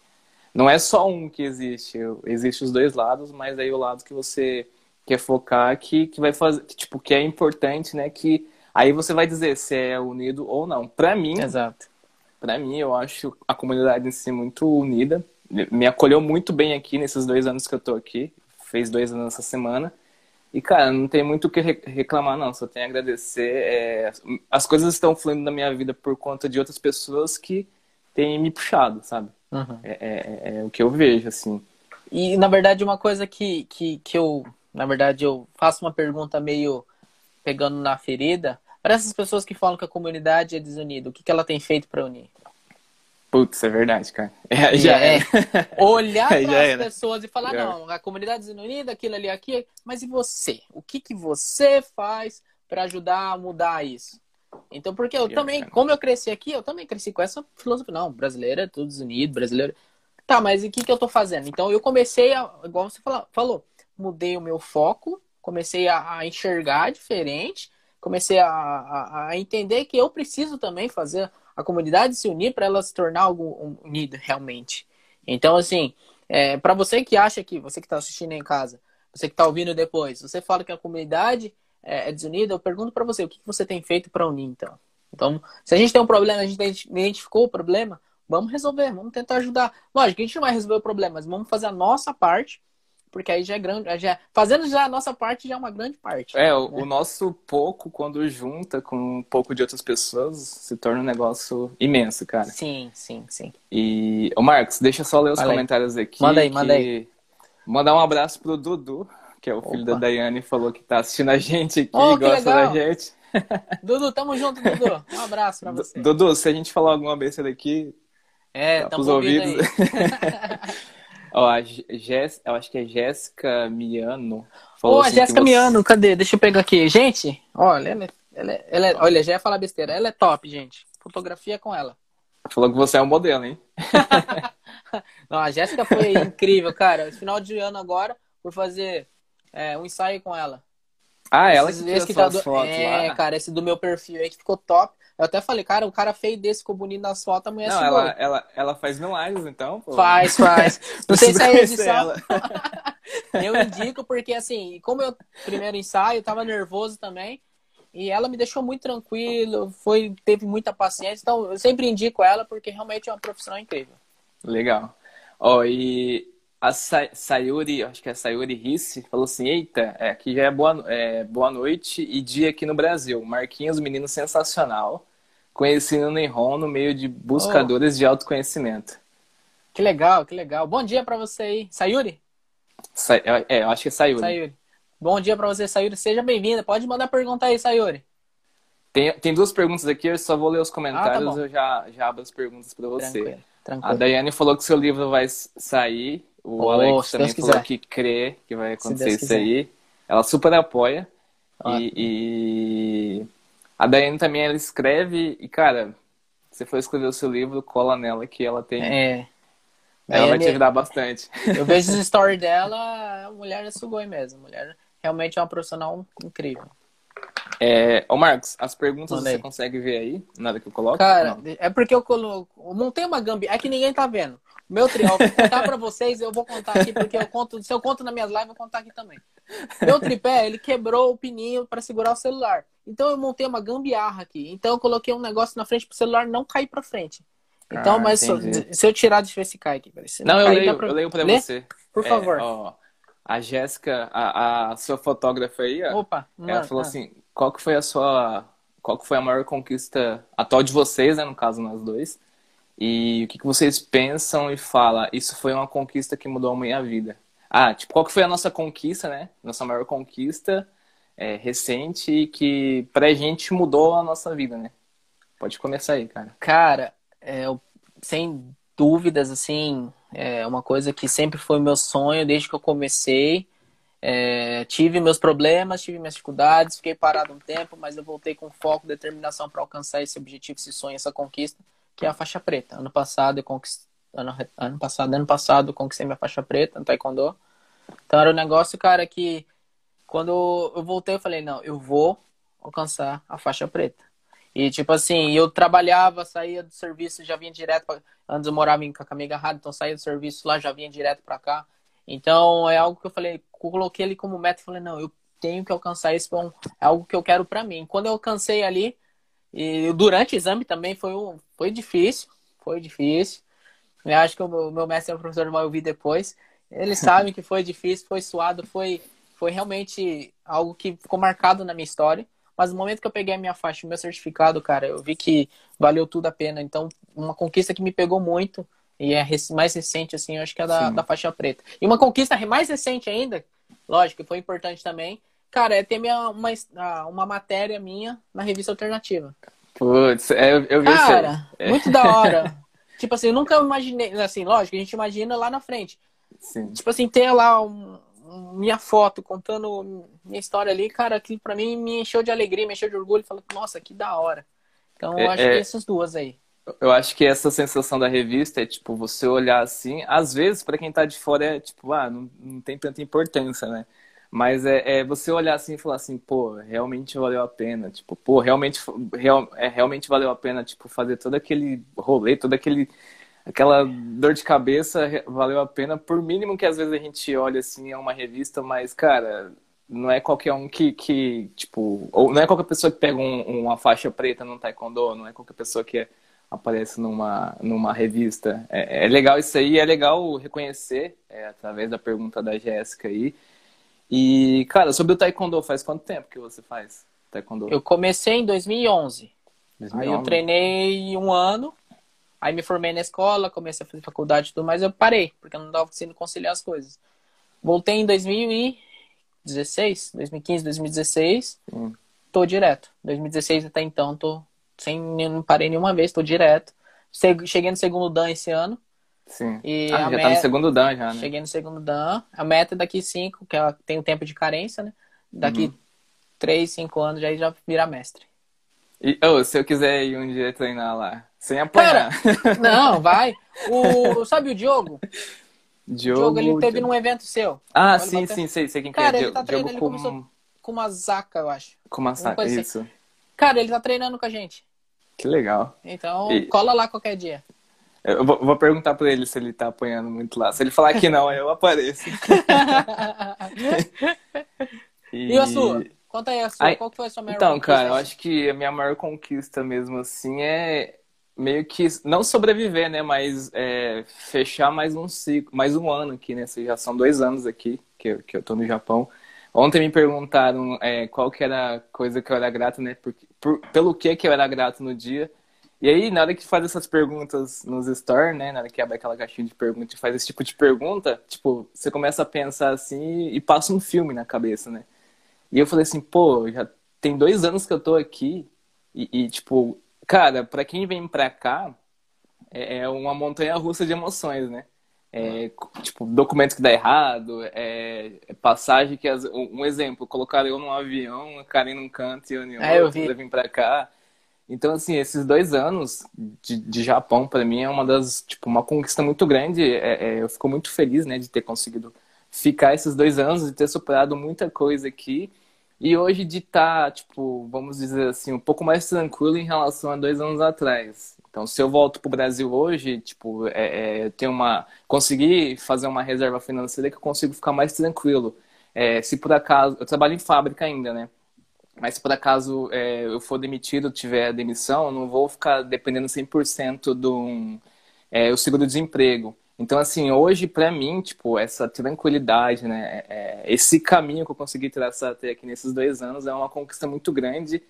não é só um que existe, existe os dois lados, mas aí o lado que você quer focar que, que vai fazer, que, tipo, que é importante, né? Que aí você vai dizer se é unido ou não. Para mim, Exato. Para mim, eu acho a comunidade em si muito unida. Me acolheu muito bem aqui nesses dois anos que eu tô aqui. Fez dois anos essa semana. E, cara, não tem muito o que reclamar, não. Só tenho a agradecer. É... As coisas estão fluindo na minha vida por conta de outras pessoas que têm me puxado, sabe? Uhum. É, é, é, é, o que eu vejo, assim. E, na verdade, uma coisa que, que, que eu... Na verdade, eu faço uma pergunta meio pegando na ferida. Para essas pessoas que falam que a comunidade é desunida, o que, que ela tem feito para unir? Putz, é verdade, cara. É, já é. é. Olhar para as pessoas e falar, não, a comunidade desunida, aquilo ali, aqui, mas e você? O que, que você faz para ajudar a mudar isso? Então, porque eu também, como eu cresci aqui, eu também cresci com essa filosofia. Não, brasileiro é todos unidos, brasileiro. Tá, mas e o que, que eu tô fazendo? Então, eu comecei a, igual você falou, mudei o meu foco, comecei a, a enxergar diferente, comecei a, a, a entender que eu preciso também fazer a comunidade se unir para ela se tornar algo unida realmente. Então, assim, é, para você que acha que, você que está assistindo em casa, você que está ouvindo depois, você fala que a comunidade é, é desunida, eu pergunto para você, o que que você tem feito para unir, então? Então, se a gente tem um problema, a gente identificou o problema, vamos resolver, vamos tentar ajudar. Lógico, a gente não vai resolver o problema, mas vamos fazer a nossa parte, porque aí já é grande, já, fazendo já a nossa parte já é uma grande parte. É, o, né? o nosso pouco, quando junta com um pouco de outras pessoas, se torna um negócio imenso, cara. Sim, sim, sim. E, ô Marcos, deixa eu só ler os aí. comentários aqui. Manda aí, que- manda aí. Mandar um abraço pro Dudu, que é o filho Opa. da Daiane, falou que tá assistindo a gente aqui, Oh, gosta da gente. Dudu, tamo junto, Dudu. Um abraço pra você. Dudu, se a gente falar alguma besteira aqui, É, tá tamo pros ouvidos. Ó, a Jess, eu acho que é Jéssica Miano. Ô, a assim que Jéssica você- Miano, cadê? Deixa eu pegar aqui. Gente, olha, ela, é- ela, é- ela é- olha, já ia falar besteira. Ela é top, gente. Fotografia com ela. Falou que você é um modelo, hein? Não, a Jéssica foi incrível, cara. Esse final de ano agora, fui fazer é, um ensaio com ela. Ah, ela que Esse- tirou esse suas do- fotos É, lá. cara, esse do meu perfil aí que ficou top. Eu até falei, cara, um cara feio desse ficou bonito nas fotos, a mulher Não, ela, ela, ela faz milagres, então, pô. Faz, faz. Não sei se é edição. Eu indico porque, assim, como eu primeiro ensaio, eu tava nervoso também. E ela me deixou muito tranquilo, foi, teve muita paciência. Então, eu sempre indico ela porque realmente é uma profissão incrível. Legal. Ó, e a Sa- Sayuri, acho que é Sayuri Risse, falou assim: Eita, é, aqui já é boa, é boa noite e dia aqui no Brasil. Marquinhos, menino sensacional. Conheci no Neyron no meio de buscadores de autoconhecimento. Que legal, que legal. Bom dia pra você aí. Sayuri? Sa- é, eu acho que é Sayuri. Sayuri. Bom dia pra você, Sayuri. Seja bem-vinda. Pode mandar pergunta aí, Sayuri. Tem, tem duas perguntas aqui, eu só vou ler os comentários, Ah, tá eu já, já abro as perguntas para você. Tranquilo, A tranquilo. Daiane falou que seu livro vai sair. O Oh, Alex também Deus falou quiser. que crê que vai acontecer isso quiser. aí. Ela super apoia. E, e a Daiane também ela escreve. E, cara, se for escrever o seu livro, cola nela que ela tem. É. ela vai te Daiane- ajudar bastante. Eu vejo os stories dela, a mulher é sugoi mesmo. A mulher realmente é uma profissional incrível. É, ô Marcos, as perguntas Manda você consegue ver aí? Nada que eu coloco? Cara, Não. é porque eu coloco. Eu montei uma gambi. É que ninguém tá vendo. Meu vou contar pra vocês, eu vou contar aqui, porque eu conto. Se eu conto nas minhas lives, eu vou contar aqui também. Meu tripé, ele quebrou o pininho pra segurar o celular. Então eu montei uma gambiarra aqui. Então eu coloquei um negócio na frente pro celular não cair pra frente. Então, Ah, mas se, entendi. se eu tirar, deixa eu ver se cai aqui. Se Não, eu cair, leio, pra- eu leio pra Lê? você. Por É, favor. ó, a Jéssica, a, a sua fotógrafa aí, Opa, ela mano, falou ah. assim, qual que foi a sua, qual que foi a maior conquista atual de vocês, né, no caso nós dois, e o que, que vocês pensam e falam, isso foi uma conquista que mudou a minha vida. Ah, tipo, qual que foi a nossa conquista, né, nossa maior conquista é, recente que pra gente mudou a nossa vida, né? Pode começar aí, cara. Cara, é, sem dúvidas, assim, é uma coisa que sempre foi meu sonho desde que eu comecei. É, tive meus problemas, tive minhas dificuldades, fiquei parado um tempo, mas eu voltei com foco, determinação para alcançar esse objetivo, esse sonho, essa conquista, que é a faixa preta. Ano passado eu conquistei, ano, ano passado, ano passado eu conquistei minha faixa preta no Taekwondo. Então era um negócio, cara, que quando eu voltei eu falei, não, eu vou alcançar a faixa preta. E, tipo assim, eu trabalhava, saía do serviço, já vinha direto. Antes eu morava em Cacamega Agarrado, então saía do serviço lá, já vinha direto pra cá. Então, é algo que eu falei, coloquei ali como meta, falei, não, eu tenho que alcançar isso, é algo que eu quero pra mim. Quando eu alcancei ali, e durante o exame também foi, um, foi difícil, foi difícil. Eu acho que o meu, mestre e o professor vai ouvir depois. Eles sabem que foi difícil, foi suado, foi, foi realmente algo que ficou marcado na minha história. Mas no momento que eu peguei a minha faixa, o meu certificado, cara, eu vi que valeu tudo a pena. Então, uma conquista que me pegou muito e é mais recente, assim, eu acho que é da, Sim. da faixa preta. E uma conquista mais recente ainda, lógico, que foi importante também, cara, é ter minha, uma, ah, uma matéria minha na revista alternativa. Putz, é, eu, vi isso aí. Cara, É, muito da hora. tipo assim, eu nunca imaginei, assim, lógico, a gente imagina lá na frente. sim. Tipo assim, ter lá um- minha foto, contando minha história ali, cara, aquilo pra mim me encheu de alegria, me encheu de orgulho. Falei, nossa, que da hora. Então, eu É, acho que é- essas duas aí. Eu acho que essa sensação da revista é, tipo, você olhar assim, às vezes, pra quem tá de fora, é tipo, ah, não, não tem tanta importância, né? Mas é, é você olhar assim e falar assim, pô, realmente valeu a pena. Tipo, pô, realmente, real, é, realmente valeu a pena, tipo, fazer todo aquele rolê, todo aquele, aquela dor de cabeça, valeu a pena. Por mínimo que às vezes a gente olha assim, é uma revista, mas, cara, não é qualquer um que, que tipo, ou não é qualquer pessoa que pega um- uma faixa preta no taekwondo, não é qualquer pessoa que aparece numa, numa revista. É, é legal isso aí, é legal reconhecer, é, através da pergunta da Jéssica aí. E, cara, sobre o taekwondo, faz quanto tempo que você faz taekwondo? Eu comecei em 2011. Aí eu 2011? treinei um ano, aí me formei na escola, comecei a fazer faculdade e tudo mais, eu parei, porque eu não estava conseguindo conciliar as coisas. Voltei em 2016, 2015, 2016, Sim. tô direto. 2016 até então, tô sem, não parei nenhuma vez, tô direto. Cheguei no segundo Dan esse ano. Sim. E Ah, já tá no meta- segundo dan já, né? Cheguei no segundo Dan. A meta é daqui cinco, que ela tem o tempo de carência, né? Daqui Uhum. três, cinco anos, já já vira mestre. E, ô, se eu quiser ir um dia treinar lá, sem apanhar. Não, vai. O, sabe o Diogo? Diogo, Diogo, ele teve Diogo. num evento seu. Ah, sim, sim, sei, sei quem que Cara, é. ele tá Diogo treinando, ele com, começou- Com uma zaca, eu acho. com uma coisa assim. isso. Cara, ele tá treinando com a gente. Que legal. Então, E- cola lá qualquer dia. Eu vou, perguntar pra ele se ele tá apanhando muito lá. Se ele falar que não, eu apareço. e a sua? Conta aí a sua. Ai, Qual que foi a sua maior Então, conquista cara, eu acho que a minha maior conquista mesmo assim é meio que não sobreviver, né? Mas é, fechar mais um ciclo, mais um ano aqui, né? Já são dois anos aqui que eu, que eu tô no Japão. Ontem me perguntaram é, qual que era a coisa que eu era grato, né? Por, por- pelo que que eu era grato no dia. E aí, na hora que faz essas perguntas nos store, né? Na hora que abre aquela caixinha de perguntas e faz esse tipo de pergunta, tipo, você começa a pensar assim e passa um filme na cabeça, né? E eu falei assim, pô, já tem dois anos que eu tô aqui e, e, tipo, cara, pra quem vem pra cá, é é uma montanha russa de emoções, né? É, tipo, documento que dá errado, é, é passagem que... As, um exemplo, colocaram eu num avião, a Karen num canto e eu em É, eu outro, vi. eu vim pra cá. Então, assim, esses dois anos de, de Japão, pra mim, é uma das, tipo, uma conquista muito grande. É, é, eu fico muito feliz, né, de ter conseguido ficar esses dois anos, de ter superado muita coisa aqui. E hoje de estar, tipo, vamos dizer assim, um pouco mais tranquilo em relação a dois anos atrás. Então, se eu volto pro Brasil hoje, tipo, é, é, eu tenho uma, conseguir fazer uma reserva financeira que eu consigo ficar mais tranquilo. É, se por acaso, eu trabalho em fábrica ainda, né? Mas se por acaso é, eu for demitido, tiver demissão, eu não vou ficar dependendo 100% do é, o seguro-desemprego. Então, assim, hoje, pra mim, tipo, essa tranquilidade, né? é, esse caminho que eu consegui traçar até aqui nesses dois anos é uma conquista muito grande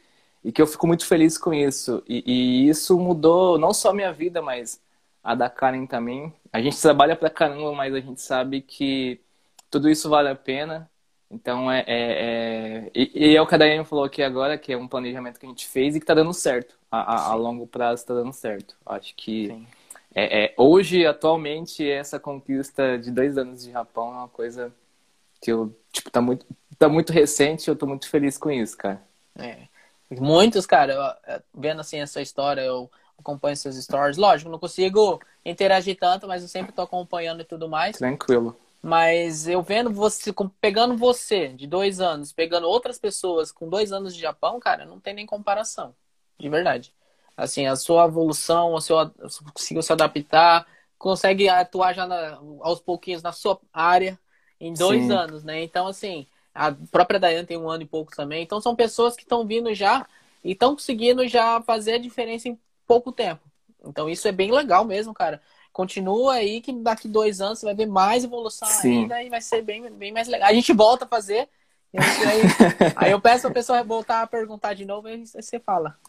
e que eu fico muito feliz com isso. E, e isso mudou não só a minha vida, mas a da Karen também. A gente trabalha pra caramba, mas a gente sabe que tudo isso vale a pena. Então, é, é, é... E, e é o que a Daiane falou aqui agora, que é um planejamento que a gente fez e que tá dando certo. A, a, a longo prazo tá dando certo. Acho que é, é, hoje, atualmente, essa conquista de dois anos de Japão é uma coisa que eu, tipo, tá muito, tá muito recente e eu tô muito feliz com isso, cara. É. Muitos, cara, eu- eu- vendo assim essa história, eu acompanho seus stories. Lógico, não consigo interagir tanto, mas eu sempre tô acompanhando e tudo mais. Tranquilo. Mas eu vendo você, pegando você de dois anos, pegando outras pessoas com dois anos de Japão, cara, não tem nem comparação. De verdade. Assim, a sua evolução, a sua, conseguiu se adaptar, consegue atuar já na- aos pouquinhos na sua área em dois Sim. anos, né? Então, assim, a própria Dayane tem um ano e pouco também. Então, são pessoas que estão vindo já e estão conseguindo já fazer a diferença em pouco tempo. Então, isso é bem legal mesmo, cara. Continua aí que daqui dois anos você vai ver mais evolução Sim. ainda e vai ser bem, bem mais legal. A gente volta a fazer. aí, aí eu peço a pessoa voltar a perguntar de novo e você fala.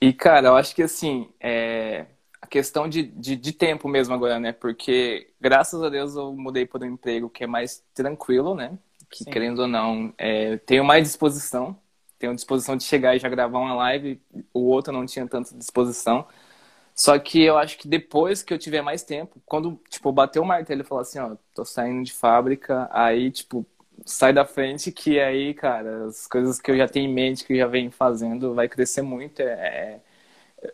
E, cara, eu acho que, assim, é... a questão de, de, de tempo mesmo agora, né? Porque, graças a Deus, eu mudei para um emprego que é mais tranquilo, né? Que, Sim. querendo ou não, é... tenho mais disposição. Tenho disposição de chegar e já gravar uma live. O outro não tinha tanta disposição. Só que eu acho que depois que eu tiver mais tempo, quando, tipo, bater o martelo e falar assim, ó, tô saindo de fábrica, aí, tipo, sai da frente que aí, cara, as coisas que eu já tenho em mente, que eu já venho fazendo, vai crescer muito. É, é...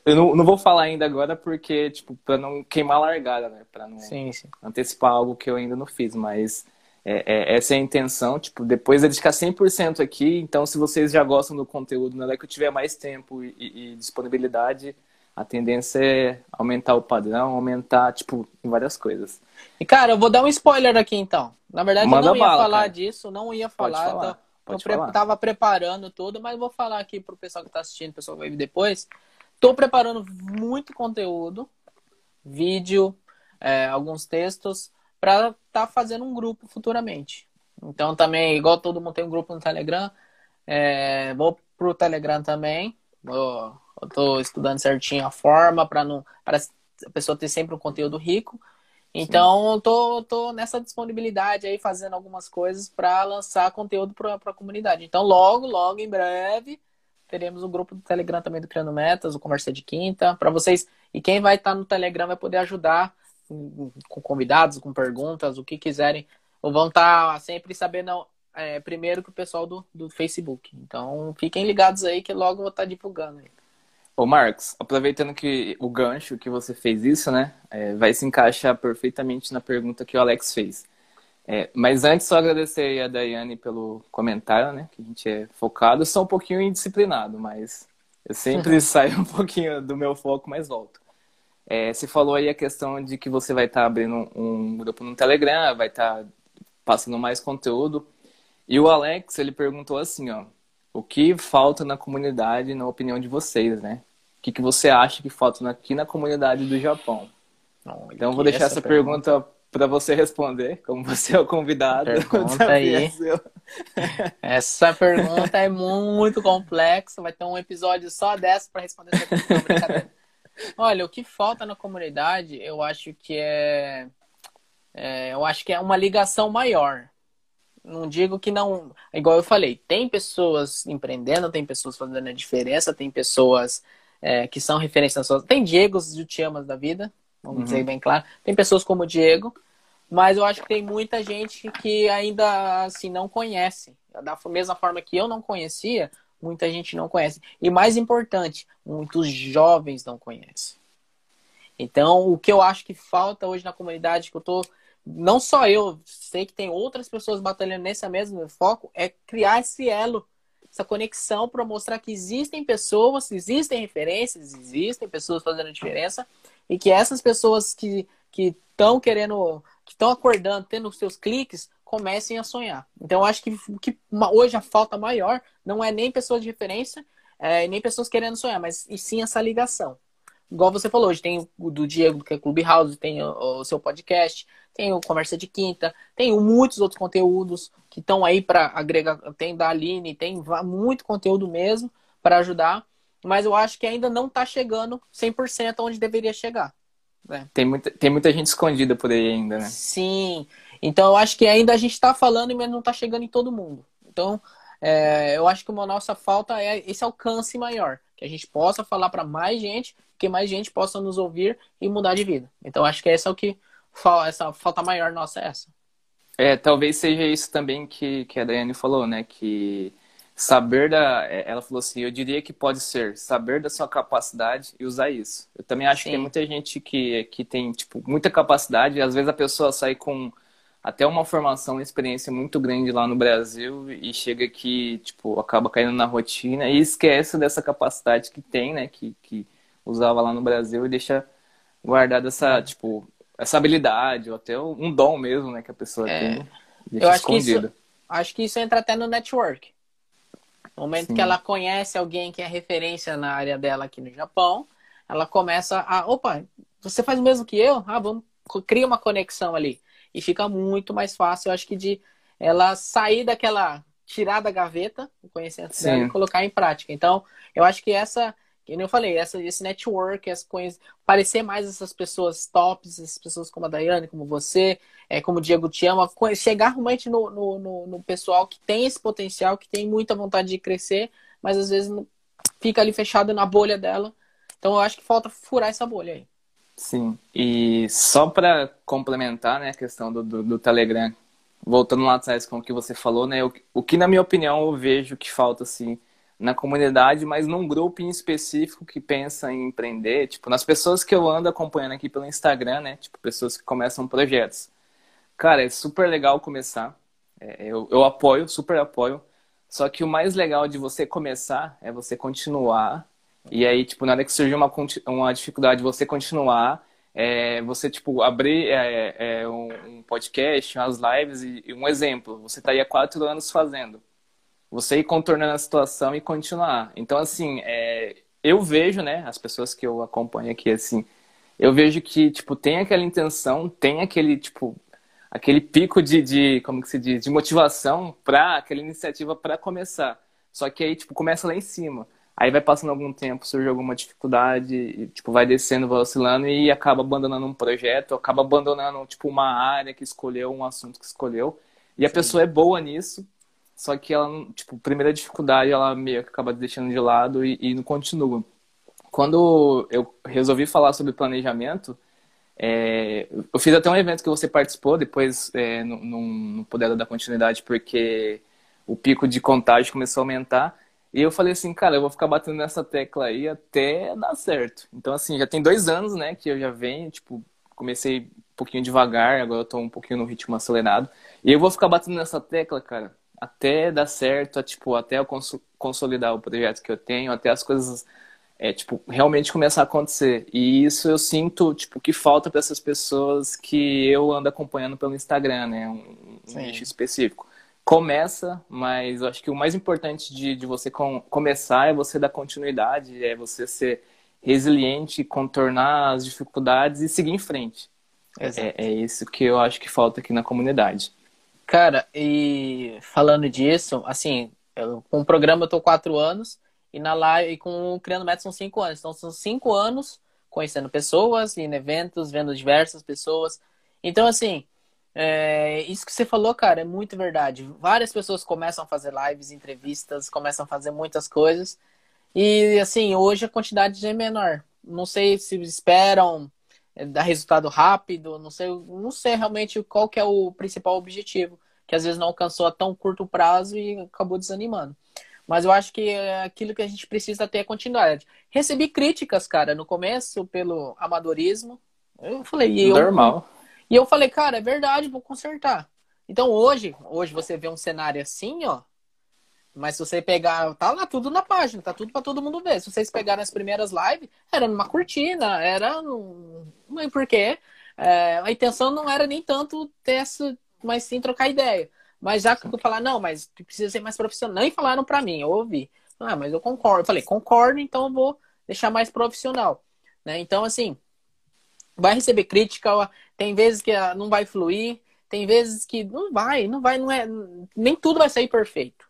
Eu não, não, vou falar ainda agora porque, tipo, pra não queimar a largada, né? Pra não sim, sim. antecipar algo que eu ainda não fiz, mas é, é, essa é a intenção, tipo, depois é dedicar 100% aqui, então se vocês já gostam do conteúdo, na hora que eu tiver mais tempo e, e, disponibilidade, a tendência é aumentar o padrão, aumentar, tipo, em várias coisas. E, cara, eu vou dar um spoiler aqui, então. Na verdade, Manda eu não ia falar cara. disso, não ia falar, Pode falar. Pode eu falar. tava preparando tudo, mas vou falar aqui pro pessoal que tá assistindo, o pessoal que vai ver depois. Tô preparando muito conteúdo, vídeo, é, alguns textos, para tá fazendo um grupo futuramente. Então também, igual todo mundo tem um grupo no Telegram, é, vou pro Telegram também. Vou, eu tô estudando certinho a forma para não para a pessoa ter sempre um conteúdo rico. Então, eu tô, tô nessa disponibilidade aí, fazendo algumas coisas para lançar conteúdo para a comunidade. Então, logo, logo, em breve, teremos o grupo do Telegram também do Criando Metas, o Conversa de Quinta, para vocês. E quem vai estar tá no Telegram vai poder ajudar com convidados, com perguntas, o que quiserem, ou vão estar tá sempre sabendo é, primeiro que o pessoal do, do Facebook. Então fiquem ligados aí que logo eu vou estar tá divulgando aí. Ô Marcos, aproveitando que o gancho que você fez isso, né, é, vai se encaixar perfeitamente na pergunta que o Alex fez. É, mas antes, só agradecer a Daiane pelo comentário, né, que a gente é focado. Eu sou um pouquinho indisciplinado, mas eu sempre saio um pouquinho do meu foco, mas volto. É, você falou aí a questão de que você vai estar tá abrindo um grupo no Telegram, vai estar tá passando mais conteúdo. E o Alex, ele perguntou assim, ó, o que falta na comunidade, na opinião de vocês, né? O que, que você acha que falta aqui na comunidade do Japão? então, eu vou deixar essa pergunta, pergunta para você responder, como você é o convidado. Pergunta aí. Essa pergunta é muito complexa, vai ter um episódio só dessa para responder essa pergunta. Olha, o que falta na comunidade, eu acho que é, é, eu acho que é uma ligação maior. Não digo que não, igual eu falei, tem pessoas empreendendo, tem pessoas fazendo a diferença, tem pessoas é, que são referências. Tem Diegos e Tiamas da vida, vamos uhum. dizer bem claro. Tem pessoas como o Diego, mas eu acho que tem muita gente que ainda assim não conhece. Da mesma forma que eu não conhecia, muita gente não conhece. E mais importante, muitos jovens não conhecem. Então, o que eu acho que falta hoje na comunidade, que eu tô. Não só eu, sei que tem outras pessoas batalhando nesse mesmo foco, é criar esse elo, essa conexão para mostrar que existem pessoas, existem referências, existem pessoas fazendo diferença, e que essas pessoas que estão querendo, que estão acordando, tendo seus cliques, comecem a sonhar. Então, eu acho que, que hoje a falta maior não é nem pessoas de referência, é, nem pessoas querendo sonhar, mas e sim essa ligação. Igual você falou, hoje tem o do Diego, que é Clubhouse, tem o, o seu podcast, tem o Conversa de Quinta, tem muitos outros conteúdos que estão aí para agregar. Tem da Aline, tem muito conteúdo mesmo para ajudar, mas eu acho que ainda não está chegando 100% onde deveria chegar. Né? Tem, muita, tem muita gente escondida por aí ainda, né? Sim. Então, eu acho que ainda a gente está falando, mas não está chegando em todo mundo. Então, é, eu acho que uma nossa falta é esse alcance maior. Que a gente possa falar para mais gente, que mais gente possa nos ouvir e mudar de vida. Então, acho que essa é o que essa falta maior nossa é essa. É, talvez seja isso também que, que a Daiane falou, né? Que saber da. É, ela falou assim, eu diria que pode ser saber da sua capacidade e usar isso. Eu também acho Sim. que tem muita gente que, que tem, tipo, muita capacidade, e às vezes a pessoa sai com até uma formação, uma experiência muito grande lá no Brasil e chega aqui, tipo, acaba caindo na rotina e esquece dessa capacidade que tem, né, que, que usava lá no Brasil e deixa guardada essa, tipo, essa habilidade ou até um dom mesmo, né, que a pessoa é, tem. Deixa eu acho escondido. que isso, acho que isso entra até no network. No momento Sim. que ela conhece alguém que é referência na área dela aqui no Japão, ela começa a, opa, você faz o mesmo que eu? Ah, vamos, cria uma conexão ali e fica muito mais fácil, eu acho que de ela sair daquela tirar da gaveta o conhecimento Sim. dela e colocar em prática. Então, eu acho que essa, como eu falei, essa, esse network, essa coisa, parecer mais essas pessoas tops, essas pessoas como a Daiane, como você, é, como o Diego te ama, chegar realmente no, no, no, no, pessoal que tem esse potencial, que tem muita vontade de crescer, mas às vezes fica ali fechado na bolha dela. Então eu acho que falta furar essa bolha aí. Sim, e só para complementar né, a questão do, do, do, Telegram, voltando lá atrás com o que você falou, né? O, o que, na minha opinião, eu vejo que falta, assim, na comunidade, mas num grupo em específico que pensa em empreender, tipo, nas pessoas que eu ando acompanhando aqui pelo Instagram, né? Tipo, pessoas que começam projetos. Cara, é super legal começar. É, eu, eu apoio, super apoio. Só que o mais legal de você começar é você continuar. E aí, tipo, na hora que surgir uma, uma dificuldade, você continuar é, você tipo abrir é, é, um, podcast, umas lives e, um exemplo. Você está aí há quatro anos fazendo. Você ir contornando a situação e continuar. Então assim, é, eu vejo, né, as pessoas que eu acompanho aqui assim, eu vejo que tipo tem aquela intenção, tem aquele tipo aquele pico de, de como que se diz, de motivação para aquela iniciativa para começar. Só que aí tipo começa lá em cima. Aí vai passando algum tempo, surge alguma dificuldade, e, tipo, vai descendo, vai oscilando e acaba abandonando um projeto, acaba abandonando, tipo, uma área que escolheu, um assunto que escolheu. E a Sim. pessoa é boa nisso, só que ela, tipo, primeira dificuldade, ela meio que acaba deixando de lado e, e não continua. Quando eu resolvi falar sobre planejamento, é, eu fiz até um evento que você participou, depois é, não, não, não puderam dar continuidade porque o pico de contágio começou a aumentar. E eu falei assim, cara, eu vou ficar batendo nessa tecla aí até dar certo. Então, assim, já tem dois anos, né, que eu já venho, tipo, comecei um pouquinho devagar, agora eu tô um pouquinho no ritmo acelerado. E eu vou ficar batendo nessa tecla, cara, até dar certo, tipo, até eu cons consolidar o projeto que eu tenho, até as coisas, é, tipo, realmente começar a acontecer. E isso eu sinto, tipo, que falta para essas pessoas que eu ando acompanhando pelo Instagram, né, um, um nicho específico começa, mas eu acho que o mais importante de, de você com, começar é você dar continuidade, é você ser resiliente, contornar as dificuldades e seguir em frente. É, é, isso que eu acho que falta aqui na comunidade. Cara, e falando disso, assim, eu, com o programa eu tô quatro anos e na live e com o Criando Métodos são cinco anos. Então são cinco anos conhecendo pessoas, indo em eventos, vendo diversas pessoas. Então, assim, é, isso que você falou, cara, é muito verdade. Várias pessoas começam a fazer lives, entrevistas, começam a fazer muitas coisas. E assim, hoje a quantidade é menor. Não sei se esperam é, dar resultado rápido, não sei, não sei realmente qual que é o principal objetivo, que às vezes não alcançou a tão curto prazo e acabou desanimando. Mas eu acho que é aquilo que a gente precisa ter é continuidade. Recebi críticas, cara, no começo pelo amadorismo. Eu falei, normal. Eu, e eu falei, cara, é verdade, vou consertar. Então hoje, hoje você vê um cenário assim, ó. Mas se você pegar, tá lá tudo na página, tá tudo para todo mundo ver. Se vocês pegarem as primeiras lives, era numa cortina, era num... não por quê. É, a intenção não era nem tanto ter essa, mas sim trocar ideia. Mas já que eu falar, não, mas precisa ser mais profissional. Nem falaram para mim, eu ouvi. Ah, mas eu concordo. Eu falei, concordo, então eu vou deixar mais profissional. Né? Então, assim, vai receber crítica, tem vezes que não vai fluir, tem vezes que não vai, não vai, não é, nem tudo vai sair perfeito.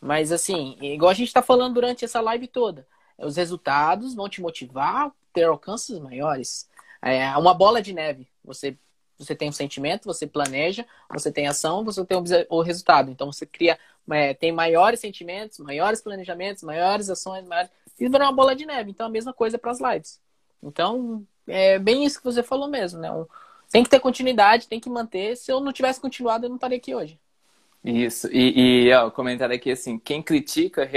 Mas assim, igual a gente está falando durante essa live toda, os resultados vão te motivar a ter alcances maiores. É uma bola de neve. Você você tem um sentimento, você planeja, você tem ação, você tem o resultado. Então você cria, é, tem maiores sentimentos, maiores planejamentos, maiores ações, maiores... Isso vira uma bola de neve. Então a mesma coisa para as lives. Então é bem isso que você falou mesmo, né? Um, tem que ter continuidade, tem que manter. Se eu não tivesse continuado, eu não estaria aqui hoje. Isso. E, e ó, o comentário aqui assim, quem critica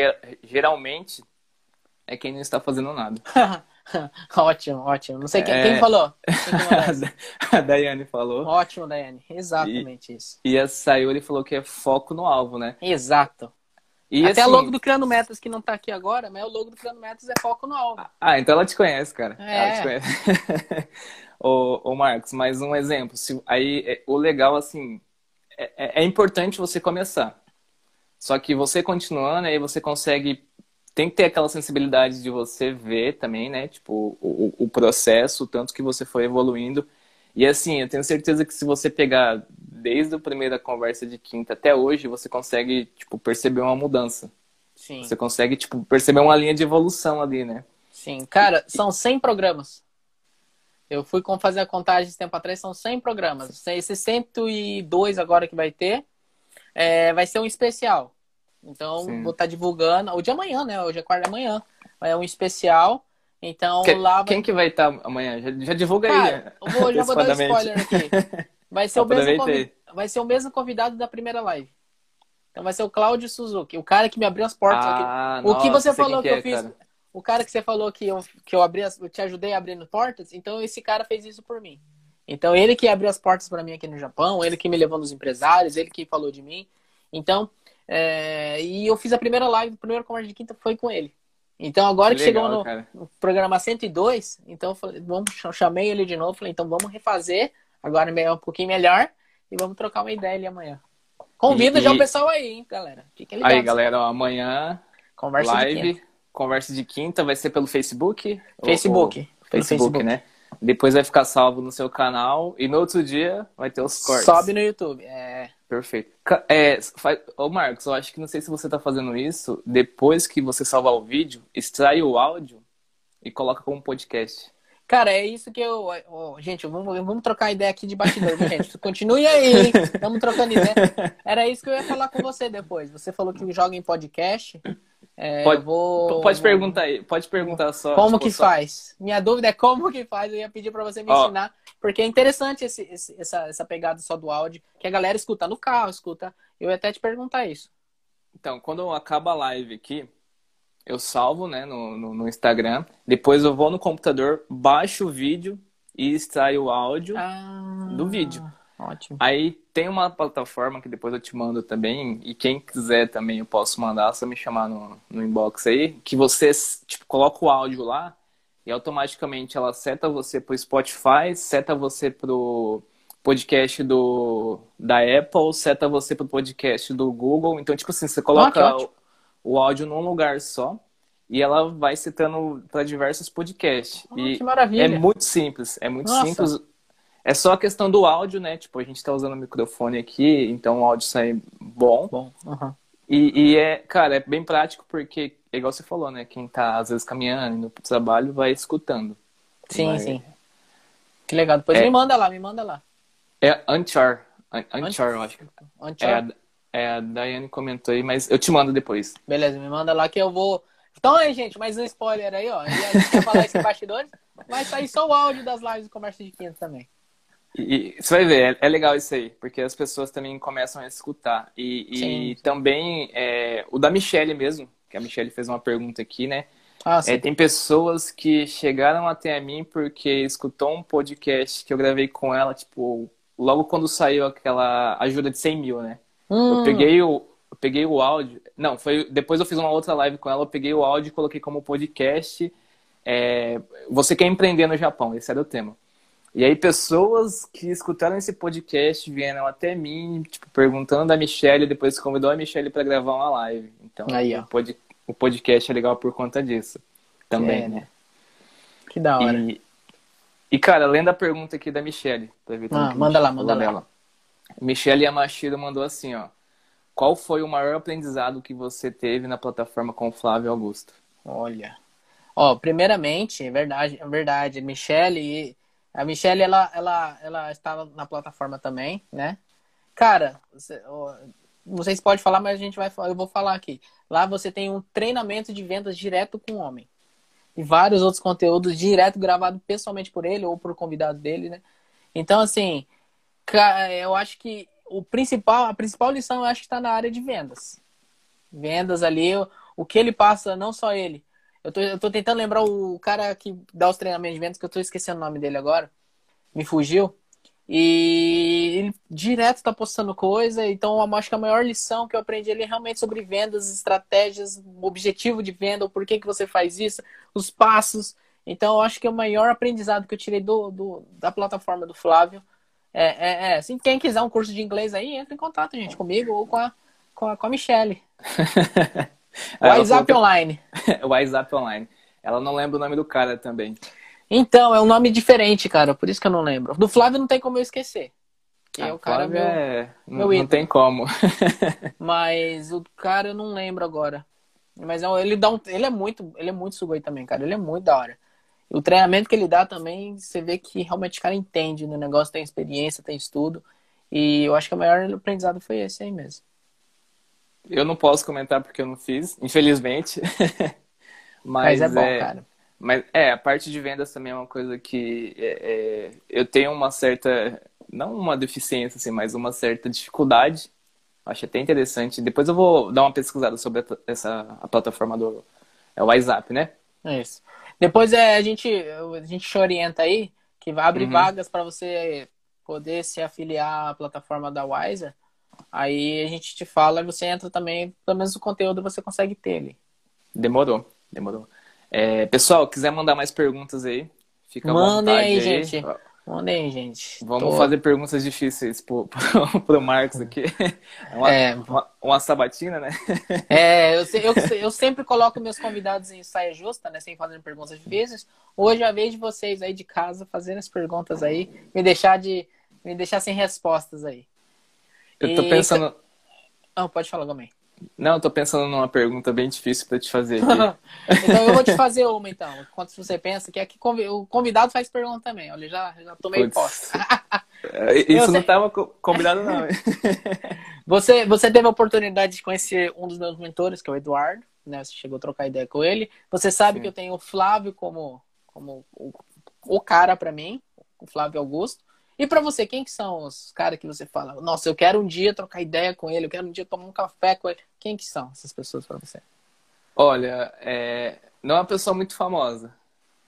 geralmente é quem não está fazendo nada. ótimo, ótimo. Não sei quem, é... quem falou. Quem a Daiane falou. Ótimo, Daiane. Exatamente e, isso. E a Sayuri falou que é foco no alvo, né? Exato. E Até assim... o logo do Criando Metas, que não tá aqui agora, mas o logo do Criando Metas é foco no alvo. Ah, então ela te conhece, cara. É. Ela te conhece. ô, ô, Marcos, mais um exemplo. Se, aí, é, o legal, assim, é, é, é, importante você começar. Só que você continuando, aí você consegue... Tem que ter aquela sensibilidade de você ver também, né? Tipo, o, o processo, o tanto que você foi evoluindo. E assim, eu tenho certeza que se você pegar desde a primeira conversa de quinta até hoje, você consegue, tipo, perceber uma mudança. Sim. Você consegue, tipo, perceber uma linha de evolução ali, né? Sim. Cara, são 100 programas. Eu fui fazer a contagem esse tempo atrás, são 100 programas. Esse 102 agora que vai ter, é, vai ser um especial. Então, Sim. vou estar tá divulgando, o de amanhã, né? Hoje é quarta amanhã. É um especial então que, lá. Vai... Quem que vai estar tá amanhã? Já, já divulga Cara, aí. Eu vou, já vou dar um spoiler aqui. Vai ser o mesmo, vai ser o mesmo convidado da primeira live. Então vai ser o Cláudio Suzuki, o cara que me abriu as portas Ah. O que nossa, você sei falou que eu é, fiz, cara. o cara que você falou que eu, que eu abri, as- eu te ajudei abrindo portas, então esse cara fez isso por mim. Então ele que abriu as portas para mim aqui no Japão, ele que me levou nos empresários, ele que falou de mim. Então, é, e eu fiz a primeira live, o primeiro conversa de quinta foi com ele. Então agora que, Que chegou legal, no, cara. no programa 102, então eu falei, vamos, eu chamei ele de novo, falei, então vamos refazer, agora é um pouquinho melhor, e vamos trocar uma ideia ali amanhã. Convida E- já e- o pessoal aí, hein, galera. Fiquem ligados. Aí, galera, ó, amanhã, Conversa de live, quinta. conversa de quinta, vai ser pelo Facebook? Ou- Facebook. ou- Pelo Facebook, Facebook. né? Depois vai ficar salvo no seu canal e no outro dia vai ter os cortes. Sobe no YouTube. É, Perfeito. É, faz... Ô, Marcos, eu acho que não sei se você tá fazendo isso. Depois que você salvar o vídeo, extrai o áudio e coloca como podcast. Cara, é isso que eu. ó, gente, vamos, vamos trocar ideia aqui de bastidor, gente? Continue aí, hein? Estamos trocando ideia. Era isso que eu ia falar com você depois. Você falou que joga em podcast. É, Pode- eu vou, pode vou- perguntar aí, pode perguntar só. Como tipo, que só- faz? Minha dúvida é como que faz. Eu ia pedir pra você me Ó. ensinar, porque é interessante esse, esse- essa, essa pegada só do áudio, que a galera escuta no carro, escuta. Eu ia até te perguntar isso. Então, quando acaba a live aqui, eu salvo, né, no, no, no Instagram. Depois eu vou no computador, baixo o vídeo e extraio o áudio. Ah, Do vídeo. Ótimo. Aí tem uma plataforma que depois eu te mando também, e quem quiser também eu posso mandar, só me chamar no, no inbox aí, que você tipo, coloca o áudio lá e automaticamente ela seta você pro Spotify, seta você pro podcast do, da Apple, seta você pro podcast do Google. Então, tipo assim, você coloca Ah, que ótimo. O, áudio num lugar só e ela vai citando para diversos podcasts. Ah, e que maravilha. é muito simples, é muito Nossa. simples. É só a questão do áudio, né? Tipo, a gente tá usando o microfone aqui, então o áudio sai bom. Bom, aham. E, e é, cara, é bem prático porque, é igual você falou, né? Quem tá às vezes caminhando, pro trabalho, vai escutando. sim, Vai- sim. Que legal. Depois É. me manda lá, me manda lá. É Anchor. An- Anchor, eu acho. Anchor. É, é, a Daiane comentou aí, mas eu te mando depois. Beleza, me manda lá que eu vou. Então aí, gente, mais um spoiler aí, ó. E a gente vai falar bastidores. Vai sair só o áudio das lives do Comércio de Quinta também. E, e você vai ver, é, é legal isso aí, porque as pessoas também começam a escutar. E, e Sim, sim. também é, o da Michelle mesmo, que a Michelle fez uma pergunta aqui, né? Ah, sim. É, tem pessoas que chegaram até a mim porque escutou um podcast que eu gravei com ela, tipo, logo quando saiu aquela ajuda de 100 mil, né? Hum, Eu peguei o, eu peguei o áudio. Não, foi. Depois eu fiz uma outra live com ela, eu peguei o áudio e coloquei como podcast. é, você quer empreender no Japão, esse era o tema. E aí, pessoas que escutaram esse podcast vieram até mim, tipo, perguntando da Michelle, depois convidou a Michelle para gravar uma live. Então, Aí, o, pod- o podcast é legal por conta disso. Também, É, né? Que da hora. E, e, cara, lendo a pergunta aqui da Michelle, pra ver Ah, manda lá, manda lá. dela. Michelle Yamashiro mandou assim, ó. Qual foi o maior aprendizado que você teve na plataforma com o Flávio Augusto? Olha. Ó, primeiramente, é verdade, é verdade. Michelle, a Michelle, ela, ela, ela estava na plataforma também, né? Cara, você, ó, se pode falar, mas a gente vai eu vou falar aqui. Lá você tem um treinamento de vendas direto com o homem. E vários outros conteúdos direto gravado pessoalmente por ele ou por convidado dele, né? Então, assim, eu acho que o principal, a principal lição eu acho que está na área de vendas. Vendas ali, o, que ele passa, não só ele. Eu tô, eu tô tentando lembrar o cara que dá os treinamentos de vendas, que eu tô esquecendo o nome dele agora. Me fugiu. E ele direto tá postando coisa. Então, eu acho que a maior lição que eu aprendi ali é realmente sobre vendas, estratégias, objetivo de venda, o porquê que você faz isso, os passos. Então, eu acho que é o maior aprendizado que eu tirei do, do- da plataforma do Flávio. É, é, é, assim, quem quiser um curso de inglês aí, entra em contato, gente, comigo ou com a, com a, com a Michelle. Ela WhatsApp Online. WhatsApp Online. Ela não lembra o nome do cara também. Então, é um nome diferente, cara, por isso que eu não lembro. Do Flávio não tem como eu esquecer. Que é Ah, o cara meu... é... meu Não, não tem como. Mas o cara eu não lembro agora. Mas é ele dá um, ele é muito, ele é muito sugoi também, cara. Ele é muito da hora. O treinamento que ele dá também, você vê que realmente o cara entende no negócio, tem experiência, tem estudo. E eu acho que o maior aprendizado foi esse aí mesmo. Eu não posso comentar porque eu não fiz, infelizmente. Mas, Mas, é bom, cara. Mas é, a parte de vendas também é uma coisa que é, é, eu tenho uma certa. não uma deficiência, assim, mas uma certa dificuldade. Acho até interessante. Depois eu vou dar uma pesquisada sobre a, essa a plataforma do é o WhatsApp, né? É isso. Depois é, a, gente, a gente te orienta aí, que vai abrir uhum. vagas para você poder se afiliar à plataforma da Wiser. Aí a gente te fala e você entra também, pelo menos o conteúdo você consegue ter ali. Demorou, demorou. É, pessoal, quiser mandar mais perguntas aí, fica Mandem à vontade aí, aí. gente. Mandem, gente. Vamos Tô... fazer perguntas difíceis pro, pro, pro Marcos aqui. É uma, é uma, uma, sabatina, né? É, eu, eu, eu, sempre coloco meus convidados em saia justa, né? Sem fazer perguntas difíceis. Hoje é a vez de vocês aí de casa fazerem as perguntas aí, me deixar de me deixar sem respostas aí. Eu tô e... pensando. Não, pode falar também. Não, tô pensando numa pergunta bem difícil para te fazer então eu vou te fazer uma então. Enquanto você pensa que aqui o convidado faz pergunta também. Olha, já, já tomei posse. É, isso não estava combinado não. você, você teve a oportunidade de conhecer um dos meus mentores, que é o Eduardo, né? Você chegou a trocar ideia com ele. Você sabe Sim. que eu tenho o Flávio como, como o, o cara para mim, o Flávio Augusto. E para você, quem que são os caras que você fala? Nossa, eu quero um dia trocar ideia com ele, eu quero um dia tomar um café com ele. Quem que são essas pessoas para você? Olha, é... não é uma pessoa muito famosa.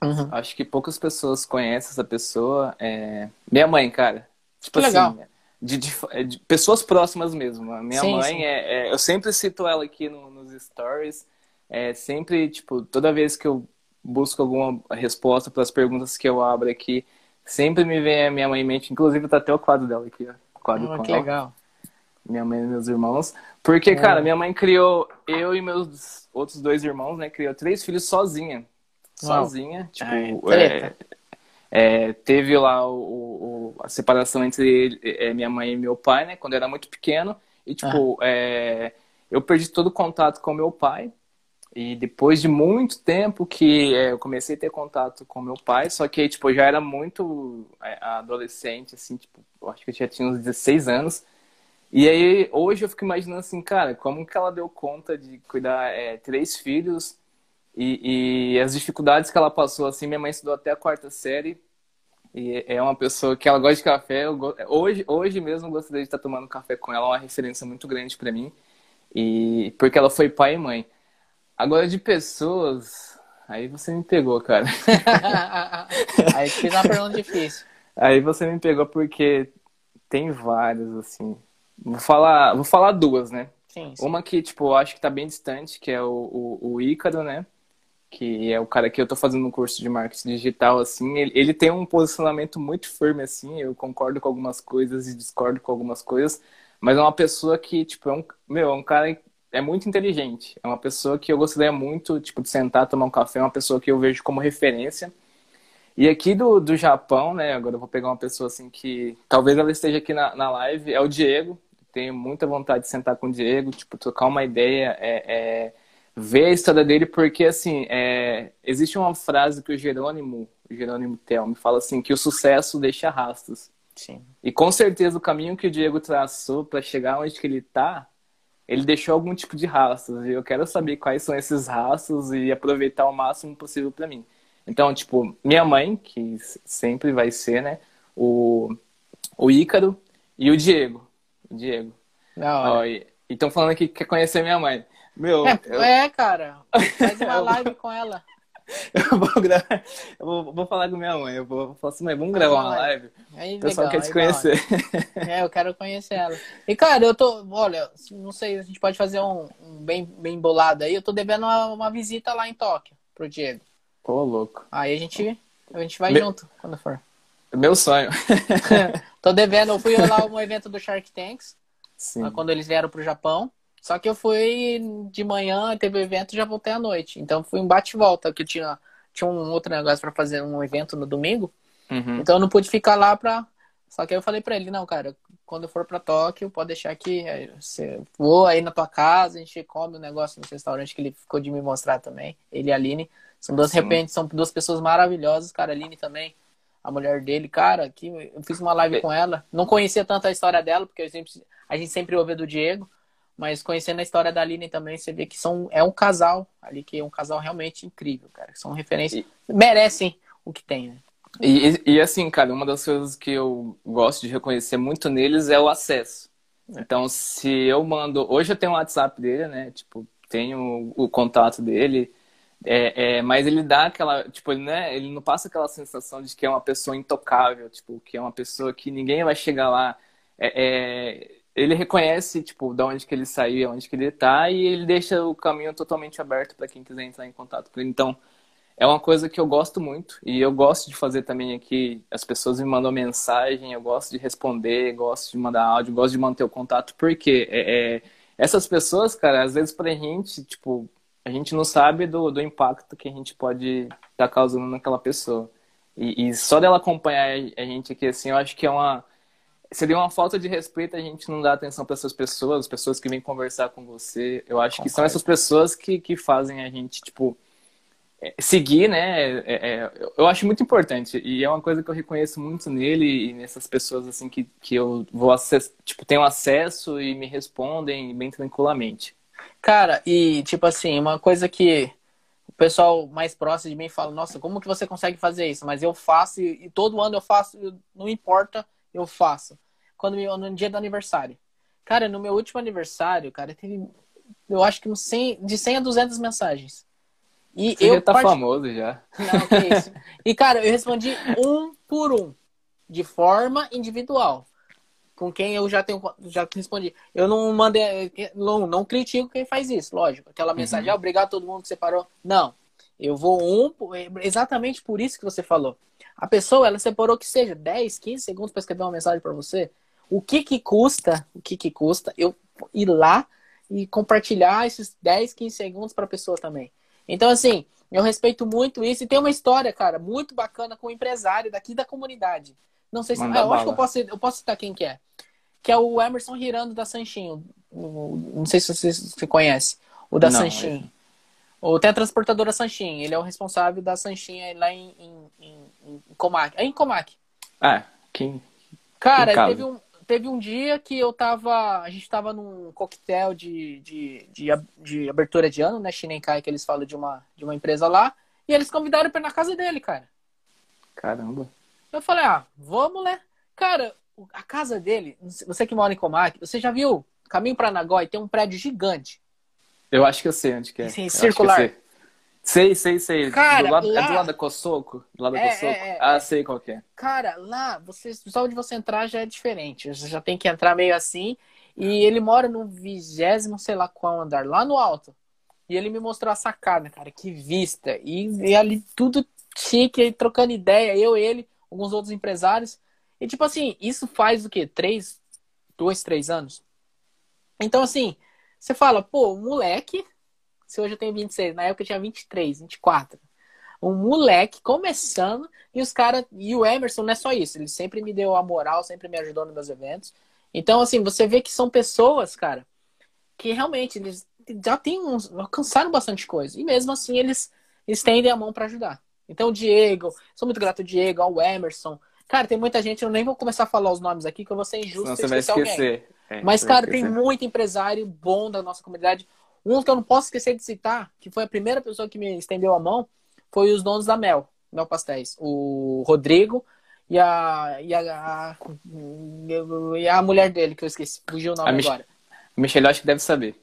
Uhum. Acho que poucas pessoas conhecem essa pessoa. É... Minha mãe, cara. Tipo que assim, legal. De, de, de, pessoas próximas mesmo. A minha sim, mãe, sim. É, é, eu sempre cito ela aqui no, nos stories. É sempre, tipo, toda vez que eu busco alguma resposta para as perguntas que eu abro aqui, Sempre me vem a minha mãe em mente, inclusive tá até o quadro dela aqui, ó. quadro oh, com que ela. legal. Minha mãe e meus irmãos. Porque, é. cara, minha mãe criou eu e meus outros dois irmãos, né? Criou três filhos sozinha. Sozinha. Tipo, é, é, teve lá o, o, a separação entre ele, é, minha mãe e meu pai, né? Quando eu era muito pequeno. E, tipo, ah. eu perdi todo o contato com meu pai. E depois de muito tempo que é, eu comecei a ter contato com meu pai, só que, tipo, eu já era muito é, adolescente, assim, tipo, acho que eu já tinha uns 16 anos. E aí, hoje eu fico imaginando assim, cara, como que ela deu conta de cuidar é, três filhos e, e, as dificuldades que ela passou, assim, minha mãe estudou até a quarta série e é uma pessoa que ela gosta de café. hoje, hoje mesmo eu gostaria de estar tomando café com ela, é uma referência muito grande para mim. E porque ela foi pai e mãe. Agora de pessoas, aí você me pegou, cara. aí fiz uma pergunta difícil. Aí você me pegou porque tem várias, assim. Vou falar, vou falar duas, né? Sim, sim. Uma que, tipo, eu acho que tá bem distante, que é o, o, o Ícaro, né? Que é o cara que eu tô fazendo um curso de marketing digital, assim. Ele, ele tem um posicionamento muito firme, assim. Eu concordo com algumas coisas e discordo com algumas coisas. Mas é uma pessoa que, tipo, é um, meu, é um cara é muito inteligente. É uma pessoa que eu gostaria muito, tipo, de sentar, tomar um café, é uma pessoa que eu vejo como referência. E aqui do, do Japão, né, agora eu vou pegar uma pessoa assim que talvez ela esteja aqui na, na live, é o Diego. Tenho muita vontade de sentar com o Diego, tipo, trocar uma ideia, é, é ver a história dele, porque assim, é, existe uma frase que o Jerônimo, o Jerônimo Tel, me fala assim, que o sucesso deixa rastros. Sim. E com certeza o caminho que o Diego traçou para chegar onde que ele está ele deixou algum tipo de rastros e eu quero saber quais são esses rastros e aproveitar o máximo possível para mim. Então, tipo, minha mãe, que sempre vai ser, né, o, o Ícaro e o Diego. O Diego. Não, então falando aqui que quer conhecer minha mãe. Meu, é, eu... é cara. Faz uma live com ela. Eu vou gravar, eu vou, vou, falar com minha mãe. Eu vou falar assim, mãe, vamos gravar uma live. Aí, o pessoal legal, quer te conhecer. É, eu quero conhecer ela. E, cara, eu tô, olha, não sei, a gente pode fazer um, um bem, bem bolado aí. Eu tô devendo uma, uma, visita lá em Tóquio pro Diego. Pô, louco. Aí a gente, a gente vai junto quando for. Meu sonho. tô devendo, eu fui lá um evento do Shark Tanks. Sim. Quando eles vieram pro Japão. Só que eu fui de manhã, teve o evento e já voltei à noite. Então fui um bate-volta, que tinha, tinha um outro negócio para fazer um evento no domingo. Uhum. Então eu não pude ficar lá pra. Só que aí eu falei pra ele, não, cara, quando eu for pra Tóquio, pode deixar aqui. Você vou aí na tua casa, a gente come um negócio no restaurante que ele ficou de me mostrar também. Ele e a Aline. São duas, de repente, são duas pessoas maravilhosas, cara. A Aline também, a mulher dele, cara, que eu fiz uma live com ela. Não conhecia tanto a história dela, porque sempre, a gente sempre ouve do Diego. Mas conhecendo a história da Aline também, você vê que são, é um casal ali, que é um casal realmente incrível, cara. São referências. E... Merecem o que tem, né? E, e, assim, cara, uma das coisas que eu gosto de reconhecer muito neles é o acesso. É. Então, se eu mando. Hoje eu tenho o WhatsApp dele, né? Tipo, tenho o contato dele. É, é, mas ele dá aquela, tipo, ele, né, ele não passa aquela sensação de que é uma pessoa intocável, tipo, que é uma pessoa que ninguém vai chegar lá. É, é, ele reconhece, tipo, de onde que ele saiu, onde que ele tá, e ele deixa o caminho totalmente aberto para quem quiser entrar em contato com ele. Então, é uma coisa que eu gosto muito e eu gosto de fazer também aqui. As pessoas me mandam mensagem, eu gosto de responder, gosto de mandar áudio, gosto de manter o contato, porque é, é, essas pessoas, cara, às vezes pra gente, tipo, a gente não sabe do, do impacto que a gente pode estar tá causando naquela pessoa. E, e, só dela acompanhar a gente aqui, assim, eu acho que é uma. Seria uma falta de respeito a gente não dar atenção para essas pessoas, as pessoas que vêm conversar com você. Eu acho Concordo. que são essas pessoas que, que fazem a gente, tipo, é, seguir, né? É, é, eu acho muito importante e é uma coisa que eu reconheço muito nele e nessas pessoas assim que, que eu vou acess, tipo tenho acesso e me respondem bem tranquilamente. Cara, e tipo assim, uma coisa que o pessoal mais próximo de mim fala, nossa, como que você consegue fazer isso? Mas eu faço e, e todo ano eu faço, não importa, eu faço. Quando no dia do aniversário. Cara, no meu último aniversário, cara, teve eu acho que 100, de 100 a 200 mensagens. E Você eu já tá part... famoso já. Não, que isso. E, cara, eu respondi um por um, de forma individual. Com quem eu já tenho já respondi. Eu não mandei. Não, não critico quem faz isso, lógico. Aquela uhum. mensagem, ah, obrigado a todo mundo que separou. Não. Eu vou um, exatamente por isso que você falou. A pessoa, ela separou que seja 10, 15 segundos para escrever uma mensagem para você. O que que custa, o que que custa eu ir lá e compartilhar esses 10, 15 segundos para a pessoa também? Então, assim, eu respeito muito isso. E tem uma história, cara, muito bacana com um empresário daqui da comunidade. Não sei se. Ah, eu acho que eu posso, eu posso citar quem que é. Que é o Emerson Hirando da Sanchinho. Não sei se você, você conhece. O da Sanchinho. É... O tem a transportadora Sanchin. Ele é o responsável da Sanchin lá em, em, em, em Comac. É em Comac. Ah, quem. Cara, quem teve um, teve um dia que eu tava. A gente tava num coquetel de, de, de, de abertura de ano, né? Shinenkai, que eles falam de uma, de uma empresa lá. E eles convidaram pra ir na casa dele, cara. Caramba. Eu falei, ah, vamos, né? Cara, a casa dele, você que mora em Comac, você já viu? Caminho para Nagói tem um prédio gigante. Eu acho que eu sei onde que é. Sim, circular. Sei, sei, sei. Cara, do lado, lá... É do lado da Cosoco? Do lado da é, Cosoco? É, é, ah, sei qual que é. Cara, lá, você, só onde você entrar já é diferente. Você já tem que entrar meio assim. E ele mora no vigésimo, sei lá qual andar, lá no alto. E ele me mostrou a sacada, cara, que vista. E, e ali tudo chique, trocando ideia, eu, ele, alguns outros empresários. E tipo assim, isso faz o quê? Três, dois, três anos? Então assim, você fala, pô, moleque se hoje eu tenho 26, na época eu tinha 23, 24. Um moleque começando e os caras. E o Emerson não é só isso, ele sempre me deu a moral, sempre me ajudou nos meus eventos. Então, assim, você vê que são pessoas, cara, que realmente eles já têm uns, alcançaram bastante coisa. E mesmo assim, eles estendem a mão para ajudar. Então, o Diego, sou muito grato ao Diego, ao Emerson. Cara, tem muita gente, eu nem vou começar a falar os nomes aqui, que eu vou ser injusto. Senão você vai esquecer. É, Mas, cara, tem muito empresário bom da nossa comunidade. Um que eu não posso esquecer de citar, que foi a primeira pessoa que me estendeu a mão, foi os donos da Mel, Mel Pastéis. O Rodrigo e a, e a, a, e a mulher dele, que eu esqueci, fugiu o nome a agora. A Michelle acho que deve saber.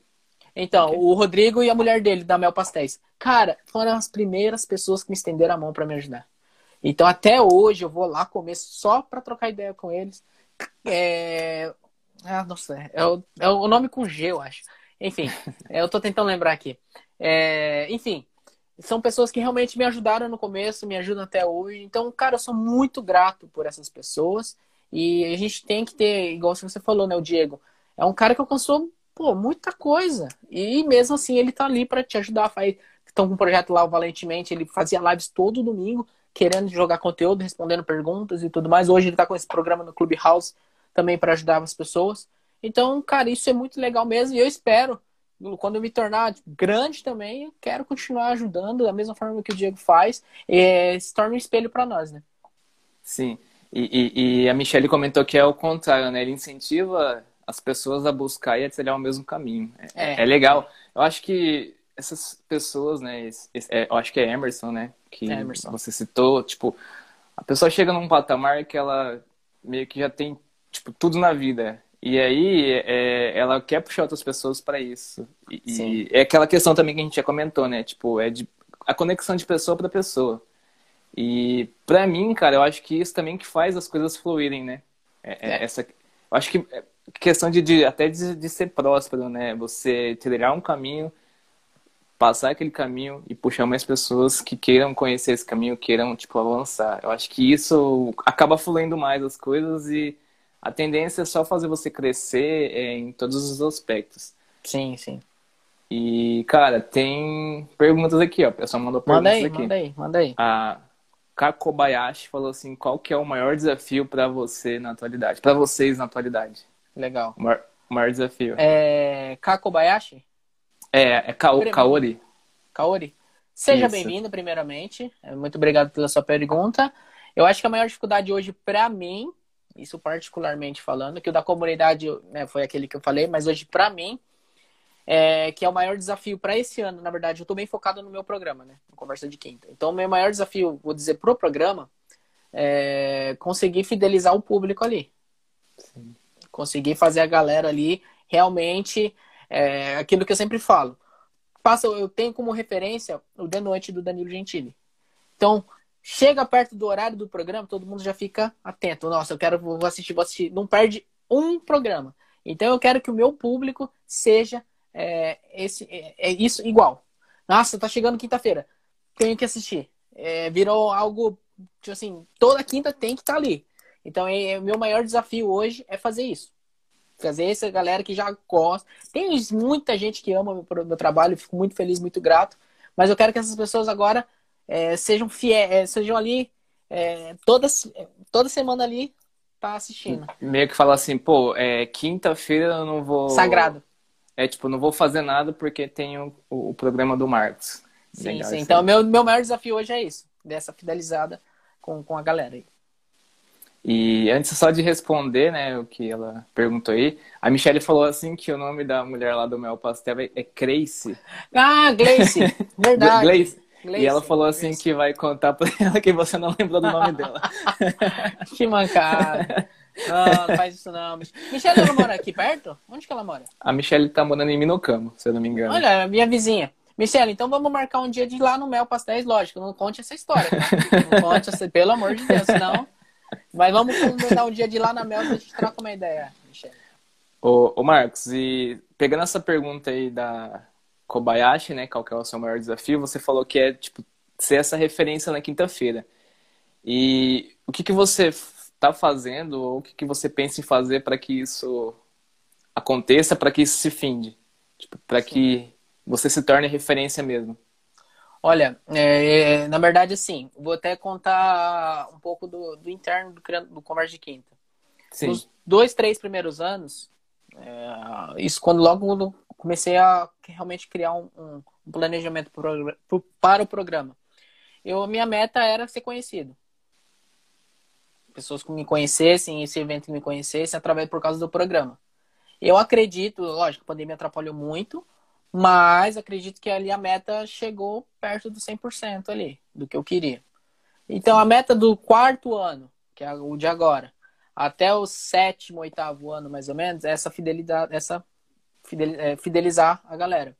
Então, okay. o Rodrigo e a mulher dele, da Mel Pastéis. Cara, foram as primeiras pessoas que me estenderam a mão para me ajudar. Então, até hoje, eu vou lá comer só para trocar ideia com eles. É... Ah, nossa, é o, é o nome com G, eu acho. Enfim, é, eu tô tentando lembrar aqui. É, enfim, são pessoas que realmente me ajudaram no começo, me ajudam até hoje. Então, cara, eu sou muito grato por essas pessoas. E a gente tem que ter, igual você falou, né, o Diego, é um cara que alcançou, pô, muita coisa. E mesmo assim, ele tá ali para te ajudar. Estão com um projeto lá, o Valentemente, ele fazia lives todo domingo, querendo jogar conteúdo, respondendo perguntas e tudo mais. Hoje ele tá com esse programa no Clubhouse também para ajudar as pessoas. Então, cara, isso é muito legal mesmo e eu espero, quando eu me tornar grande também, eu quero continuar ajudando da mesma forma que o Diego faz, é, se torna um espelho para nós, né? Sim. E, e, e, a Michelle comentou que é o contrário, né? Ele incentiva as pessoas a buscar e a trilhar o mesmo caminho. É, é, é legal. Eu acho que essas pessoas, né? Esse, é, eu acho que é Emerson, né? Que Emerson. você citou, tipo, a pessoa chega num patamar que ela meio que já tem tipo tudo na vida. E aí é, ela quer puxar outras pessoas para isso. E, e, é aquela questão também que a gente já comentou, né? Tipo, é de, a conexão de pessoa para pessoa. E para mim, cara, eu acho que isso também que faz as coisas fluírem, né? É, é. Essa, eu acho que é questão de, de até de, de, ser próspero, né? Você trilhar um caminho, passar aquele caminho e puxar mais pessoas que queiram conhecer esse caminho, queiram tipo avançar. Eu acho que isso acaba fluindo mais as coisas e a tendência é só fazer você crescer é, em todos os aspectos. Sim, sim. E, cara, tem perguntas aqui, ó. O pessoal mandou perguntas manda aí, aqui. Manda aí, manda aí. A Kakobayashi falou assim: qual que é o maior desafio para você na atualidade? Para vocês na atualidade? Legal. O maior, o maior desafio. É. Kakobayashi? É, é Kao, Kaori. Kaori. Seja bem-vindo, primeiramente. Muito obrigado pela sua pergunta. Eu acho que a maior dificuldade hoje, para mim, isso particularmente falando, que o da comunidade né, foi aquele que eu falei, mas hoje para mim, é, que é o maior desafio para esse ano, na verdade, eu estou bem focado no meu programa, né, Conversa de Quinta. Então, o meu maior desafio, vou dizer, pro programa, é conseguir fidelizar o público ali. Sim. Conseguir fazer a galera ali realmente é, aquilo que eu sempre falo. Passa, eu tenho como referência o The Noite do Danilo Gentili. Então, Chega perto do horário do programa, todo mundo já fica atento. Nossa, eu quero, vou assistir, vou assistir. Não perde um programa. Então eu quero que o meu público seja é, esse, é, é, isso igual. Nossa, tá chegando quinta-feira. Tenho que assistir. É, virou algo, tipo assim, toda quinta tem que estar tá ali. Então, é, é, o meu maior desafio hoje é fazer isso. Fazer essa galera que já gosta. Tem muita gente que ama o meu, meu trabalho, fico muito feliz, muito grato. Mas eu quero que essas pessoas agora é, sejam fiéis, sejam ali é, toda, toda semana ali tá assistindo. Meio que fala assim, pô, é, quinta-feira eu não vou. Sagrado. É tipo, não vou fazer nada porque tenho o, o programa do Marcos. Sim, Legal, sim. Então, meu, meu maior desafio hoje é isso, dessa fidelizada com, com a galera aí. E antes só de responder, né, o que ela perguntou aí, a Michelle falou assim que o nome da mulher lá do Mel Pastel é, é Grace. Ah, Gleice, verdade. Gleice. e ela falou assim Gleice. que vai contar pra ela que você não lembrou do nome dela. que mancada. Não, não faz isso não. Michelle, ela mora aqui perto? Onde que ela mora? A Michelle tá morando em Minocamo, se eu não me engano. Olha, minha vizinha. Michelle, então vamos marcar um dia de ir lá no Mel Pastéis, lógico. Não conte essa história. Tá? Não conte essa, pelo amor de Deus, senão mas vamos combinar um dia de ir lá na Mel pra gente trocar uma ideia, Michelle. Ô, ô Marcos, e pegando essa pergunta aí da Kobayashi, né? Qual que é o seu maior desafio? Você falou que é, tipo, ser essa referência na quinta-feira. E o que, que você está fazendo, ou o que, que você pensa em fazer para que isso aconteça, para que isso se finde? Tipo, para que você se torne referência mesmo. Olha, é, na verdade, assim, vou até contar um pouco do, do interno do, do Conversa de Quinta. Sim. Nos dois, três primeiros anos, é, isso quando logo comecei a realmente criar um, um, um planejamento pro, pro, para o programa. Eu, minha meta era ser conhecido. Pessoas que me conhecessem, esse evento que me conhecessem, através por causa do programa. Eu acredito, lógico, a pandemia atrapalhou muito, mas acredito que ali a meta chegou perto do 100% ali, do que eu queria. Então, a meta do quarto ano, que é o de agora, até o sétimo, oitavo ano, mais ou menos, essa fidelidade, essa fidelizar a galera.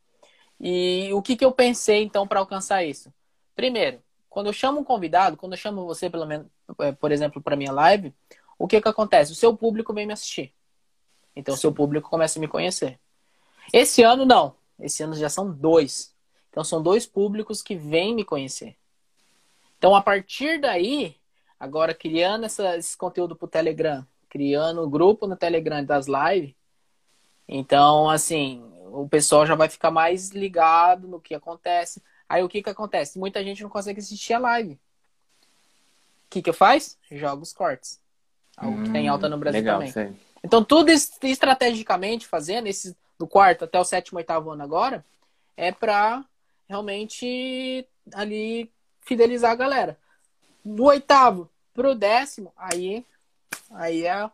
E o que, que eu pensei, então, para alcançar isso? Primeiro, quando eu chamo um convidado, quando eu chamo você, pelo menos, é, por exemplo, para minha live, o que, que acontece? O seu público vem me assistir. Então, o seu público começa a me conhecer. Esse ano, não. Esse ano já são dois. Então são dois públicos que vêm me conhecer. Então a partir daí, agora criando essa, esse conteúdo para o Telegram, criando o um grupo no Telegram das lives, então assim, o pessoal já vai ficar mais ligado no que acontece. Aí o que que acontece? Muita gente não consegue assistir a live. O que que eu faço? Jogo os cortes. Algo hum, que tem alta no Brasil legal, também. Sei. Então tudo estrategicamente fazendo esses do quarto até o sétimo, oitavo ano agora, é para realmente ali fidelizar a galera. Do oitavo pro décimo, aí, aí é o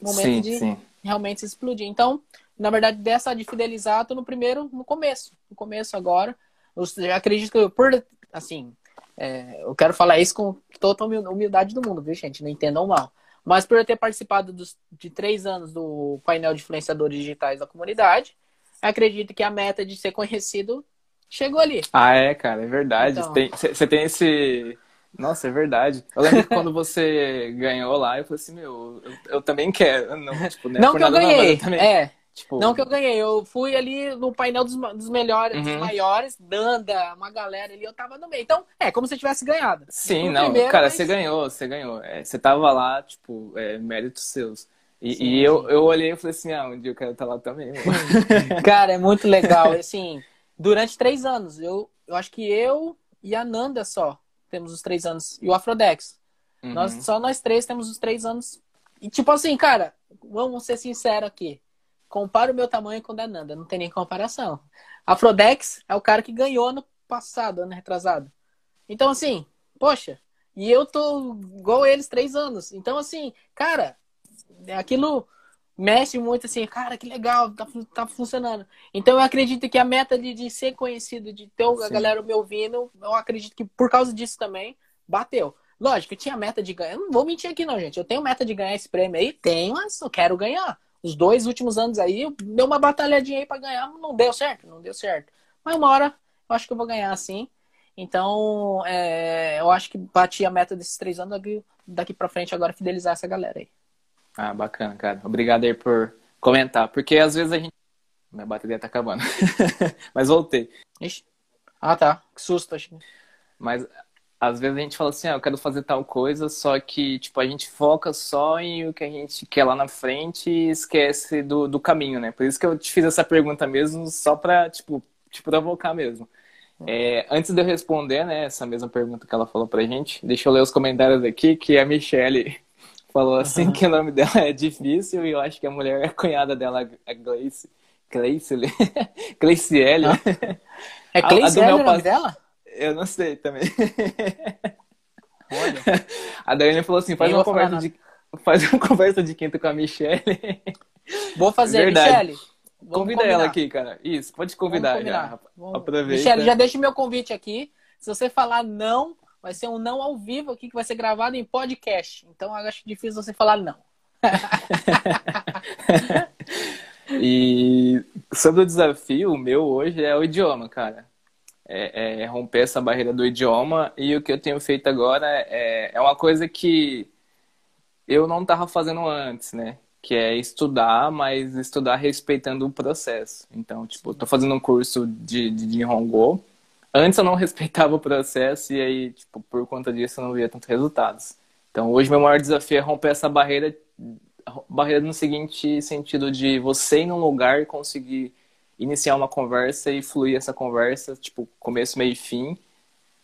momento sim, de sim. realmente explodir. Então, na verdade, dessa de fidelizar, tô no primeiro, no começo. No começo agora. Eu acredito que por, assim, É, eu quero falar isso com toda a humildade do mundo, viu, gente? Não entendam mal. Mas por eu ter participado dos, de três anos do painel de influenciadores digitais da comunidade, acredito que a meta de ser conhecido chegou ali. Ah, é, cara, é verdade. Você então... tem esse. Nossa, é verdade. Eu lembro que quando você ganhou lá, eu falei assim, meu, eu, eu também quero. Não, tipo, não, é não que eu ganhei. Não, eu também... É. Tipo... Não que eu ganhei, eu fui ali no painel dos, dos melhores, uhum. dos maiores, Danda, uma galera ali, eu tava no meio. Então, é como se eu tivesse ganhado. Sim, não, primeiro, cara, mas... você ganhou, você ganhou. É, você tava lá, tipo, é, méritos seus. E, sim, e eu, eu olhei e falei assim, ah, um dia eu quero estar lá também. cara, é muito legal. Assim, durante três anos, eu, eu acho que eu e a Nanda só temos os três anos. E o Afrodex. Uhum. Nós, só nós três temos os três anos. E tipo assim, cara, vamos ser sinceros aqui compara o meu tamanho com o da Nanda, não tem nem comparação. Afrodex é o cara que ganhou ano passado, ano retrasado. Então, assim, poxa, e eu tô igual eles três anos. Então, assim, cara, aquilo mexe muito assim, cara, que legal, tá, tá funcionando. Então, eu acredito que a meta de, de ser conhecido, de ter a galera me ouvindo, eu acredito que por causa disso também, bateu. Lógico, eu tinha meta de ganhar. Eu não vou mentir aqui, não, gente. Eu tenho meta de ganhar esse prêmio aí? Tenho, mas eu quero ganhar. Os dois últimos anos aí, deu uma batalhadinha aí pra ganhar, não deu certo, não deu certo. Mas uma hora eu acho que eu vou ganhar assim. Então, é, eu acho que bati a meta desses três anos daqui, daqui pra frente agora fidelizar essa galera aí. Ah, bacana, cara. Obrigado aí por comentar. Porque às vezes a gente. Minha bateria tá acabando. Mas voltei. Ixi. Ah, tá. Que susto, acho. Mas às vezes a gente fala assim, ah, eu quero fazer tal coisa, só que, tipo, a gente foca só em o que a gente quer lá na frente e esquece do, do caminho, né? Por isso que eu te fiz essa pergunta mesmo, só pra, tipo, te provocar mesmo. É, antes de eu responder, né, essa mesma pergunta que ela falou pra gente, deixa eu ler os comentários aqui, que a Michelle falou assim uhum. que o nome dela é difícil e eu acho que a mulher é a cunhada dela, a Gleice. Gleice, Gleiciele. Ah. É Gleiciele o nome dela? Eu não sei também. Olha. A Daiane falou assim: faz uma, conversa de, faz uma conversa de quinta com a Michelle. Vou fazer, Verdade. Michelle. Convida combinar. ela aqui, cara. Isso, pode convidar já. Vamos... Aproveita. Michelle, já deixa o meu convite aqui. Se você falar não, vai ser um não ao vivo aqui que vai ser gravado em podcast. Então eu acho difícil você falar não. e sobre o desafio, o meu hoje é o idioma, cara é, é, romper essa barreira do idioma. E o que eu tenho feito agora é, é uma coisa que eu não estava fazendo antes, né? Que é estudar, mas estudar respeitando o processo. Então, tipo, tô fazendo um curso de, de, de Hongo. Antes eu não respeitava o processo e aí, tipo, por conta disso eu não via tantos resultados. Então, hoje meu maior desafio é romper essa barreira, barreira no seguinte sentido de você ir num lugar e conseguir iniciar uma conversa e fluir essa conversa, tipo, começo, meio e fim.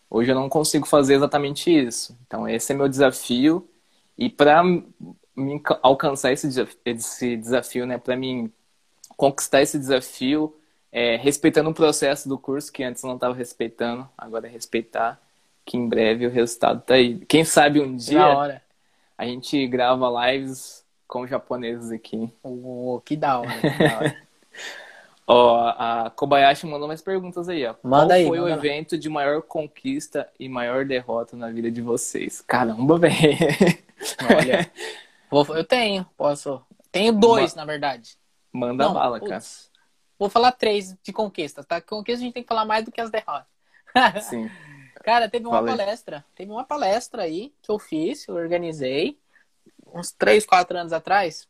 Hoje eu não consigo fazer exatamente isso. Então, esse é meu desafio. E para alcançar esse desafio, esse desafio né, para mim conquistar esse desafio, é, respeitando o processo do curso, que antes não estava respeitando, agora é respeitar, que em breve o resultado tá aí. Quem sabe um dia a gente grava lives com japoneses aqui. Oh, que da hora. Que da hora. Ó, a Kobayashi mandou mais perguntas aí, ó. Manda Qual aí, foi o lá. evento de maior conquista e maior derrota na vida de vocês? Caramba, velho. Olha, eu tenho, posso. Tenho dois, Ma... na verdade. Manda Não, bala, putz, cara. Vou falar três de conquistas, tá? Conquista a gente tem que falar mais do que as derrotas. Sim. Cara, teve uma palestra. Teve uma palestra aí que eu fiz, eu organizei, uns três, quatro anos atrás.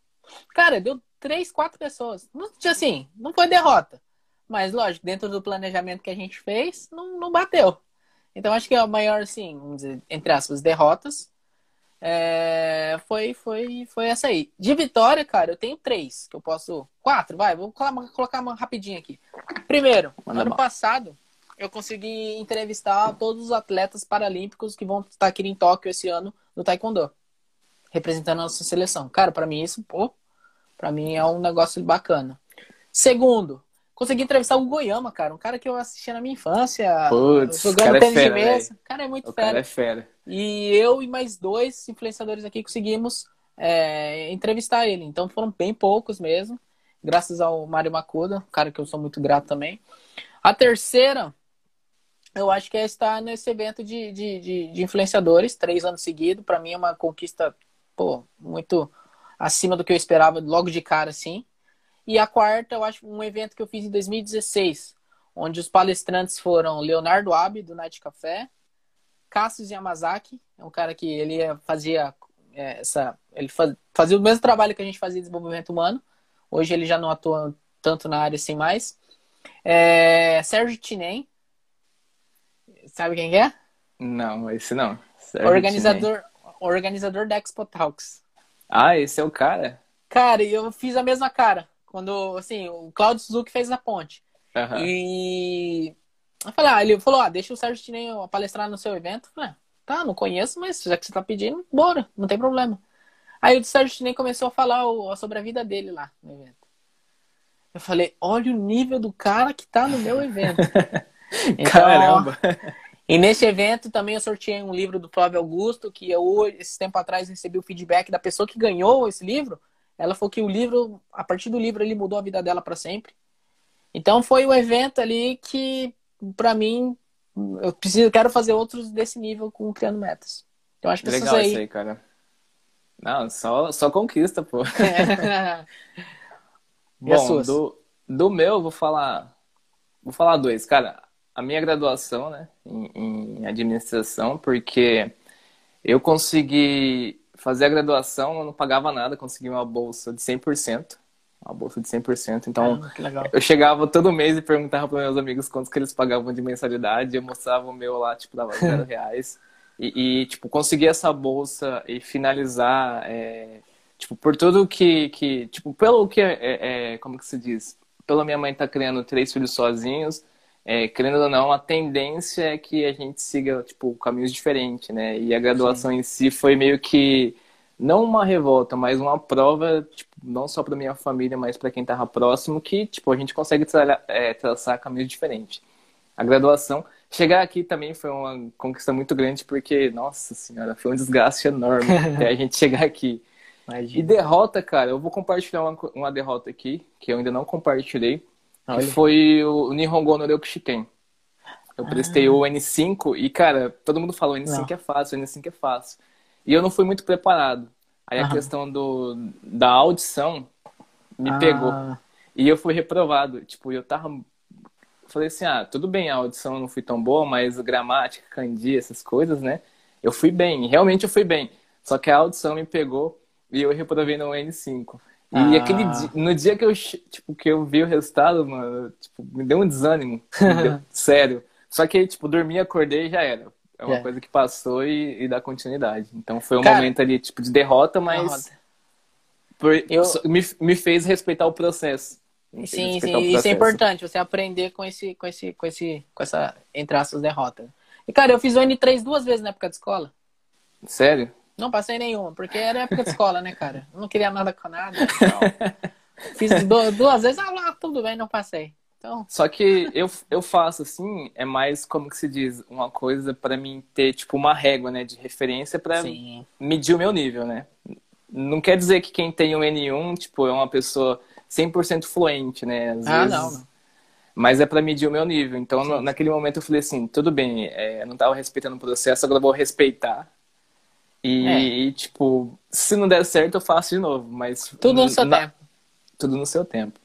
Cara, deu três, quatro pessoas. Assim, não foi derrota. Mas, lógico, dentro do planejamento que a gente fez, não, não bateu. Então, acho que a maior, assim, dizer, entre aspas, derrotas é, foi, foi, foi essa aí. De vitória, cara, eu tenho três, que eu posso. Quatro, vai, vou colocar uma rapidinho aqui. Primeiro, Manda ano mal. passado, eu consegui entrevistar todos os atletas paralímpicos que vão estar aqui em Tóquio esse ano no Taekwondo, representando a nossa seleção. Cara, para mim isso, pô, para mim é um negócio bacana. Segundo, consegui entrevistar o Goiama, cara. Um cara que eu assistia na minha infância. Putz, jogando é tênis é fera, de mesa. O cara é muito o fera. Cara é fera. E eu e mais dois influenciadores aqui conseguimos é, entrevistar ele. Então foram bem poucos mesmo. Graças ao Mário Macuda, um cara que eu sou muito grato também. A terceira, eu acho que é estar nesse evento de, de, de, de influenciadores, três anos seguidos. Para mim é uma conquista, pô, muito acima do que eu esperava logo de cara, assim. E a quarta, eu acho um evento que eu fiz em 2016, onde os palestrantes foram Leonardo Abe, do Night Café, Cassius Yamazaki, é um cara que ele fazia é, essa, ele fazia o mesmo trabalho que a gente fazia de desenvolvimento humano. Hoje ele já não atua tanto na área assim mais. É, Sérgio Tinem, sabe quem é? Não, esse não. Sérgio organizador, organizador da Expo Talks. Ah, esse é o cara? Cara, eu fiz a mesma cara. Quando, assim, o Claudio Suzuki fez a ponte. Uhum. E eu falei, ah, ele falou, ah, deixa o Sérgio Tinei palestrar no seu evento. Eu falei, ah, tá, não conheço, mas já que você tá pedindo, bora, não tem problema. Aí o Sérgio Tinei começou a falar o, sobre a vida dele lá no evento. Eu falei, olha o nível do cara que tá no meu evento. então, Caramba! E nesse evento também eu sorteei um livro do Flávio Augusto, que eu, esse tempo atrás, recebi o feedback da pessoa que ganhou esse livro. Ela falou que o livro, a partir do livro, ele mudou a vida dela para sempre. Então foi o evento ali que para mim, eu preciso, quero fazer outros desse nível com Criando Metas. Então acho que Legal aí... isso aí, cara. Não, só, só conquista, pô. É. Bom, do, do meu, vou falar. Vou falar dois. Cara, a minha graduação, né, em, em administração, porque eu consegui fazer a graduação, eu não pagava nada, consegui uma bolsa de 100% uma bolsa de 100%. Então, ah, eu chegava todo mês e perguntava para meus amigos quantos que eles pagavam de mensalidade. Eu mostrava o meu lá, tipo, dava zero reais. E, e, tipo, conseguir essa bolsa e finalizar, é, tipo, por tudo que, que tipo, pelo que, é, é, é como que se diz? Pela minha mãe tá criando três filhos sozinhos, é, querendo ou não, a tendência é que a gente siga, tipo, caminhos diferentes, né? E a graduação Sim. em si foi meio que não uma revolta, mas uma prova, tipo, não só para minha família, mas para quem estava próximo, que tipo a gente consegue tra é, traçar caminhos diferentes. A graduação, chegar aqui também foi uma conquista muito grande, porque, nossa senhora, foi um desgaste enorme até a gente chegar aqui. Imagina. E derrota, cara, eu vou compartilhar uma, uma derrota aqui, que eu ainda não compartilhei, Olha. que foi o Nihongo no Ryokushiken. Eu prestei ah. o N5 e, cara, todo mundo falou, N5 não. é fácil, N5 é fácil. E eu não fui muito preparado. Aí a questão do, da audição me ah. pegou. E eu fui reprovado. Tipo, eu tava. Falei assim: ah, tudo bem, a audição não fui tão boa, mas gramática, candia, essas coisas, né? Eu fui bem, realmente eu fui bem. Só que a audição me pegou e eu reprovei no N5. E ah. aquele dia, no dia que eu, tipo, que eu vi o resultado, mano, tipo, me deu um desânimo. deu, sério. Só que, tipo, dormi, acordei e já era. É uma é. coisa que passou e, e, dá continuidade. Então foi um Cara, momento ali, tipo, de derrota, mas por, eu... me, me fez respeitar o processo. Sim, sim, isso é importante, você aprender com esse, com esse, com esse, com essa, entre aspas, derrota. E, cara, eu fiz o N3 duas vezes na época de escola. Sério? Não passei nenhuma, porque era época de escola, né, cara? Eu não queria nada com nada. Então, fiz duas vezes, ah, lá, tudo bem, não passei. Então... Só que eu, eu faço assim, é mais como que se diz, uma coisa para mim ter tipo uma régua, né, de referência para medir o meu nível, né? Não quer dizer que quem tem o N1, tipo, é uma pessoa 100% fluente, né? Às ah, vezes... não. Mas é para medir o meu nível. Então, naquele momento eu falei assim, tudo bem, é, eu não tava respeitando o processo, agora vou respeitar. E, é. e, tipo, se não der certo, eu faço de novo, mas... Tudo no seu na... tempo. Tudo no seu tempo.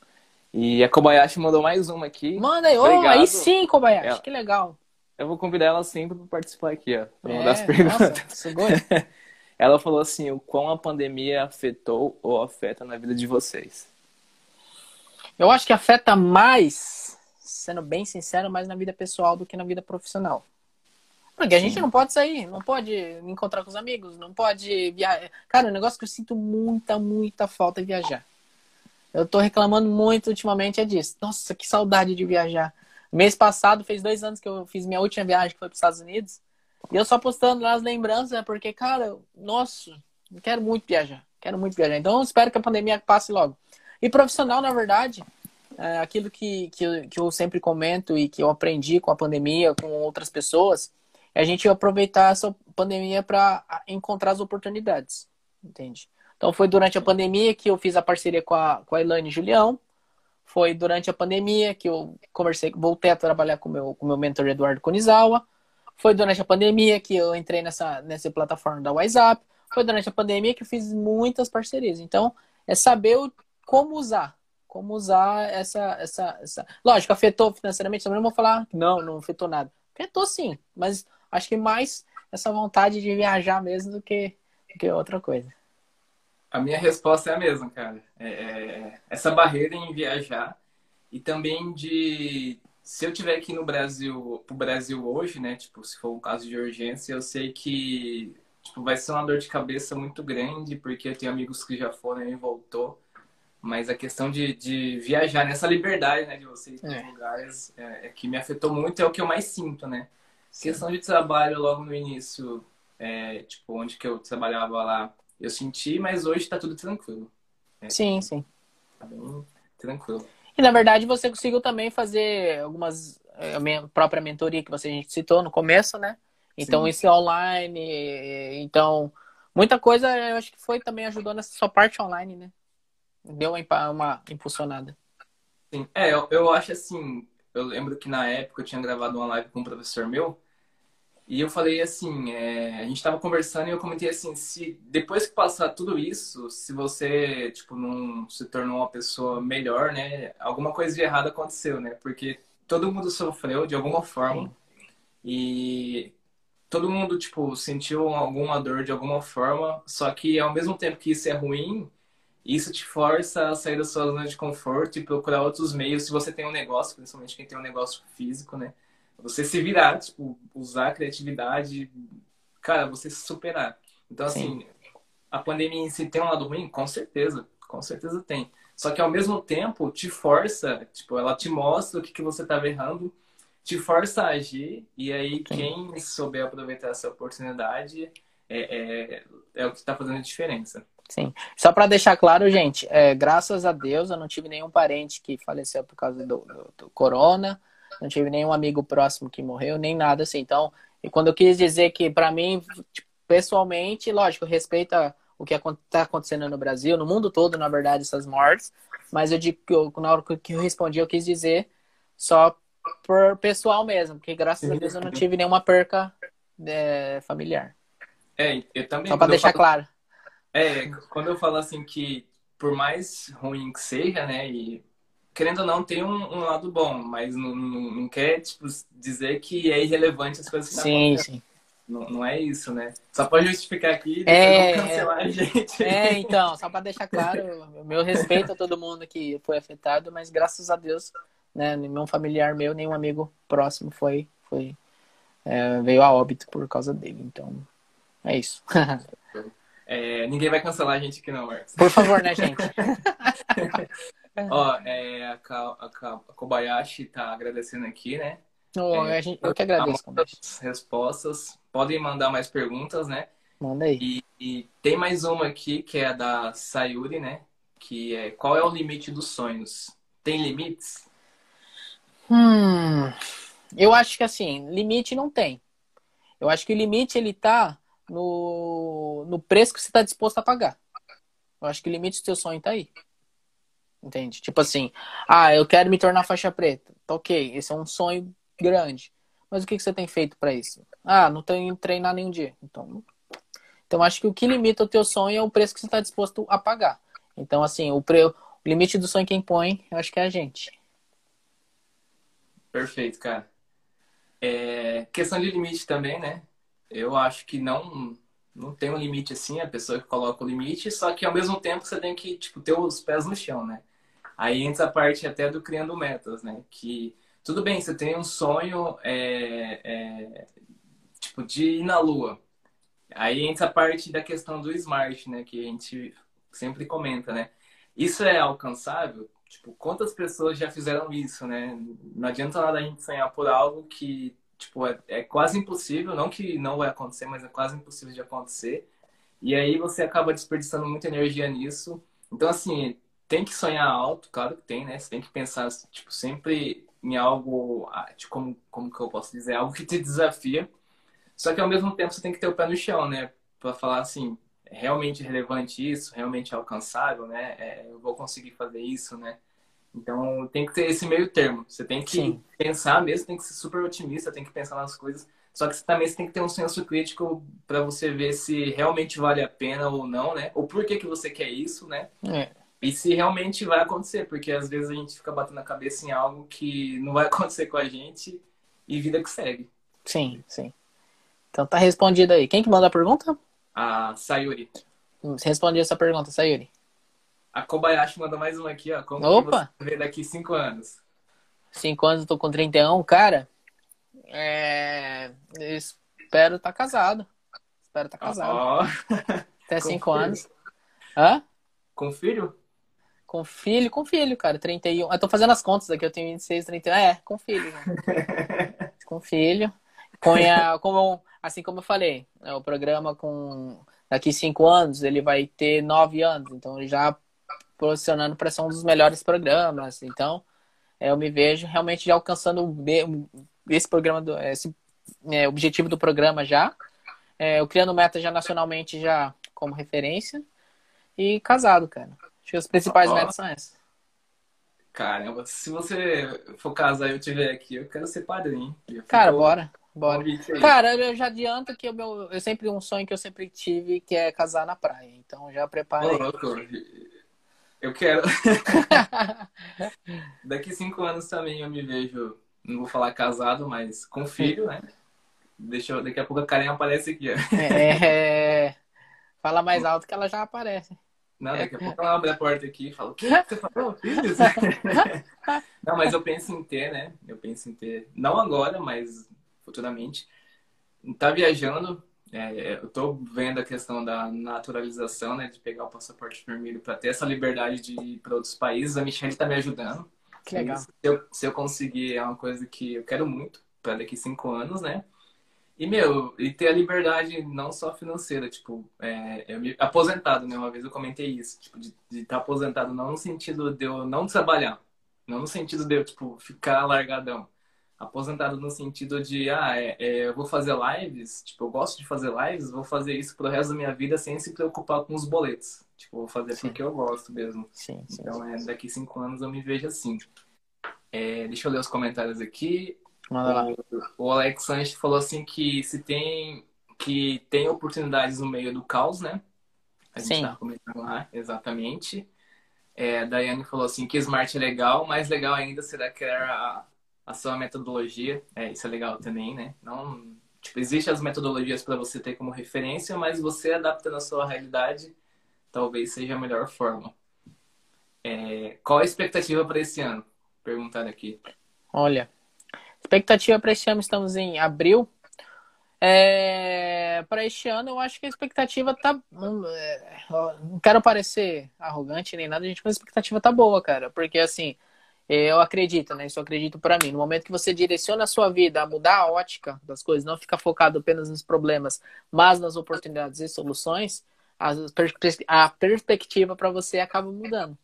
E a Kobayashi mandou mais uma aqui. Manda aí, oh, aí sim, Kobayashi, ela... que legal. Eu vou convidar ela sempre para participar aqui, ó, para mandar é, as perguntas. Nossa, ela falou assim: o quão a pandemia afetou ou afeta na vida de vocês? Eu acho que afeta mais, sendo bem sincero, mais na vida pessoal do que na vida profissional. Porque a gente não pode sair, não pode encontrar com os amigos, não pode viajar. Cara, o negócio que eu sinto muita, muita falta é viajar. Eu tô reclamando muito ultimamente é disso. Nossa, que saudade de viajar. Mês passado, fez dois anos que eu fiz minha última viagem, que foi para os Estados Unidos. E eu só postando lá as lembranças, né? porque, cara, nossa, quero muito viajar. Quero muito viajar. Então, espero que a pandemia passe logo. E profissional, na verdade, é aquilo que, que, que eu sempre comento e que eu aprendi com a pandemia, com outras pessoas, é a gente aproveitar essa pandemia para encontrar as oportunidades. Entende? Então foi durante a pandemia que eu fiz a parceria com a, com a Elaine Julião, foi durante a pandemia que eu conversei, voltei a trabalhar com meu, o com meu mentor Eduardo Konizawa. Foi durante a pandemia que eu entrei nessa, nessa plataforma da WhatsApp. Foi durante a pandemia que eu fiz muitas parcerias. Então, é saber o, como usar. Como usar essa, essa, essa. Lógico, afetou financeiramente. Também não vou falar, não, não afetou nada. Afetou sim, mas acho que mais essa vontade de viajar mesmo do que, do que outra coisa. A minha resposta é a mesma, cara. É, é, essa barreira em viajar e também de se eu tiver aqui no Brasil, pro Brasil hoje, né? Tipo, se for um caso de urgência, eu sei que tipo, vai ser uma dor de cabeça muito grande, porque eu tenho amigos que já foram e voltou. Mas a questão de, de viajar nessa liberdade, né? De você ir para é. lugares é, é, que me afetou muito, é o que eu mais sinto, né? Sim. Questão de trabalho logo no início, é, tipo, onde que eu trabalhava lá, eu senti, mas hoje está tudo tranquilo. Né? Sim, sim. Tá bem tranquilo. E na verdade você conseguiu também fazer algumas. É, a minha própria mentoria que você citou no começo, né? Então sim. é online. Então, muita coisa eu acho que foi também ajudou nessa sua parte online, né? Deu uma, uma impulsionada. Sim. É, eu, eu acho assim. Eu lembro que na época eu tinha gravado uma live com um professor meu. E eu falei assim, é, a gente estava conversando e eu comentei assim, se depois que passar tudo isso, se você, tipo, não se tornou uma pessoa melhor, né? Alguma coisa de errado aconteceu, né? Porque todo mundo sofreu de alguma forma. Sim. E todo mundo, tipo, sentiu alguma dor de alguma forma. Só que ao mesmo tempo que isso é ruim, isso te força a sair da sua zona de conforto e procurar outros meios. Se você tem um negócio, principalmente quem tem um negócio físico, né? Você se virar, tipo, usar a criatividade, cara, você se superar. Então, assim, Sim. a pandemia em si tem um lado ruim? Com certeza, com certeza tem. Só que ao mesmo tempo te força, tipo, ela te mostra o que, que você estava errando, te força a agir, e aí Sim. quem souber aproveitar essa oportunidade é, é, é o que está fazendo a diferença. Sim. Só para deixar claro, gente, é, graças a Deus eu não tive nenhum parente que faleceu por causa do, do, do corona não tive nenhum amigo próximo que morreu, nem nada assim. Então, e quando eu quis dizer que, para mim, tipo, pessoalmente, lógico, respeita o que está acontecendo no Brasil, no mundo todo, na verdade, essas mortes, mas eu digo que eu, na hora que eu respondi, eu quis dizer só por pessoal mesmo, porque graças a Deus eu não tive nenhuma perca é, familiar. É, eu também. Só para deixar falo... claro. É, quando eu falo assim que por mais ruim que seja, né, e querendo ou não, tem um, um lado bom, mas não, não, não, quer tipo, dizer que é irrelevante as coisas que Sim, sim. Não, não é isso, né? Só pode justificar aqui e é, cancelar é, a gente. É, então, só para deixar claro, meu respeito a todo mundo que foi afetado, mas graças a Deus, né, nenhum familiar meu, nenhum amigo próximo foi, foi é, veio a óbito por causa dele. Então, é isso. É, ninguém vai cancelar a gente aqui não, Marcos. Por favor, né, gente? Ó, é, a, a, a, Kobayashi tá agradecendo aqui, né? Oh, é, gente, eu que agradeço. As respostas. Podem mandar mais perguntas, né? Manda aí. E, e, tem mais uma aqui, que é a da Sayuri, né? Que é qual é o limite dos sonhos? Tem limites? Hum, eu acho que assim, limite não tem. Eu acho que o limite ele tá no, no preço que você está disposto a pagar. Eu acho que o limite do seu sonho tá aí. Entende? Tipo assim, ah, eu quero me tornar faixa preta. Tá ok, esse é um sonho grande. Mas o que, que você tem feito para isso? Ah, não tenho treinar nenhum dia. Então, então acho que o que limita o teu sonho é o preço que você está disposto a pagar. Então, assim, o, pre... o limite do sonho quem põe, eu acho que é a gente. Perfeito, cara. É... Questão de limite também, né? Eu acho que não não tem um limite assim, a pessoa que coloca o limite, só que ao mesmo tempo você tem que tipo ter os pés no chão, né? Aí entra a parte até do criando metas, né? Que tudo bem, você tem um sonho é, é, tipo de ir na Lua. Aí entra a parte da questão do smart, né? Que a gente sempre comenta, né? Isso é alcançável? Tipo, quantas pessoas já fizeram isso, né? Não adianta nada a gente sonhar por algo que, tipo, é, é quase impossível. Não que não vai acontecer, mas é quase impossível de acontecer. E aí você acaba desperdiçando muita energia nisso. Então, assim, tem que sonhar alto, claro que tem, né? Você tem que pensar, tipo, sempre em algo, tipo, como, como que eu posso dizer, algo que te desafia. Só que ao mesmo tempo você tem que ter o pé no chão, né? Para falar assim, é realmente relevante isso, realmente é alcançável, né? É, eu vou conseguir fazer isso, né? Então tem que ter esse meio termo. Você tem que Sim. pensar mesmo, tem que ser super otimista, tem que pensar nas coisas. Só que também você tem que ter um senso crítico para você ver se realmente vale a pena ou não, né? Ou por que, que você quer isso, né? É. E se realmente vai acontecer, porque às vezes a gente fica batendo a cabeça em algo que não vai acontecer com a gente e vida que segue. Sim, sim. Então tá respondido aí. Quem que manda a pergunta? A Sayuri. Respondi essa pergunta, Sayuri. A Kobayashi mandou mais uma aqui, ó. Como Opa! você vê daqui cinco anos? Cinco anos eu tô com 31, cara. É... Espero estar tá casado. Espero estar tá casado. Oh. Até com cinco filho. anos. Hã? Com filho? Com filho, com filho, cara. 31. Eu tô fazendo as contas aqui, eu tenho 26, 31. É, com filho. com filho. Com a, como, assim como eu falei, é, o programa com daqui cinco anos ele vai ter nove anos, então já posicionando para ser um dos melhores programas. Então, é, eu me vejo realmente já alcançando esse programa, do, esse é, objetivo do programa já. É, eu criando meta já nacionalmente já como referência e casado, cara. Acho que as principais oh. metas são essas. Caramba, se você for casar e eu estiver aqui, eu quero ser padrinho. Cara, bora. Bora. Cara, eu já adianto que o meu, eu sempre um sonho que eu sempre tive que é casar na praia. Então já prepara. Eu quero. Daqui cinco anos também eu me vejo, não vou falar casado, mas com filho, né? Deixa eu, daqui a pouco a Karen aparece aqui. Ó. É, fala mais alto que ela já aparece. Não, daqui a pouco ela abre a porta aqui e fala, o que você falou? Filhos? não, mas eu penso em ter, né? Eu penso em ter, não agora, mas futuramente. Tá viajando, é, eu estou vendo a questão da naturalização, né, de pegar o passaporte vermelho para ter essa liberdade de ir para outros países. A Michelle está me ajudando. Que legal. Se eu, se eu conseguir, é uma coisa que eu quero muito para daqui cinco anos, né? E, meu, e ter a liberdade não só financeira, tipo, é, eu me aposentado, né? Uma vez eu comentei isso, tipo, de estar tá aposentado não no sentido de eu não trabalhar, não no sentido de eu, tipo, ficar largadão, aposentado no sentido de, ah, é, é, eu vou fazer lives, tipo, eu gosto de fazer lives, vou fazer isso pro resto da minha vida sem se preocupar com os boletos. Tipo, vou fazer sim. porque eu gosto mesmo. Sim, sim, então, é, daqui cinco anos eu me vejo assim. É, deixa eu ler os comentários aqui. O, o Alex Sanches falou assim que se tem que tem oportunidades no meio do caos, né? A gente Sim. tá comentando lá, exatamente. É, a Daiane falou assim que Smart é legal, mais legal ainda será criar a, a sua metodologia. É, isso é legal também, né? Não, tipo, existem as metodologias para você ter como referência, mas você adaptando a sua realidade, talvez seja a melhor forma. É, qual a expectativa para esse ano? Perguntar aqui. Olha, expectativa para esse ano, estamos em abril. É, para este ano, eu acho que a expectativa tá. É, não quero parecer arrogante nem nada, gente, mas a expectativa tá boa, cara. Porque assim, eu acredito, né? Isso eu acredito para mim. No momento que você direciona a sua vida a mudar a ótica das coisas, não ficar focado apenas nos problemas, mas nas oportunidades e soluções, a perspectiva para você acaba mudando.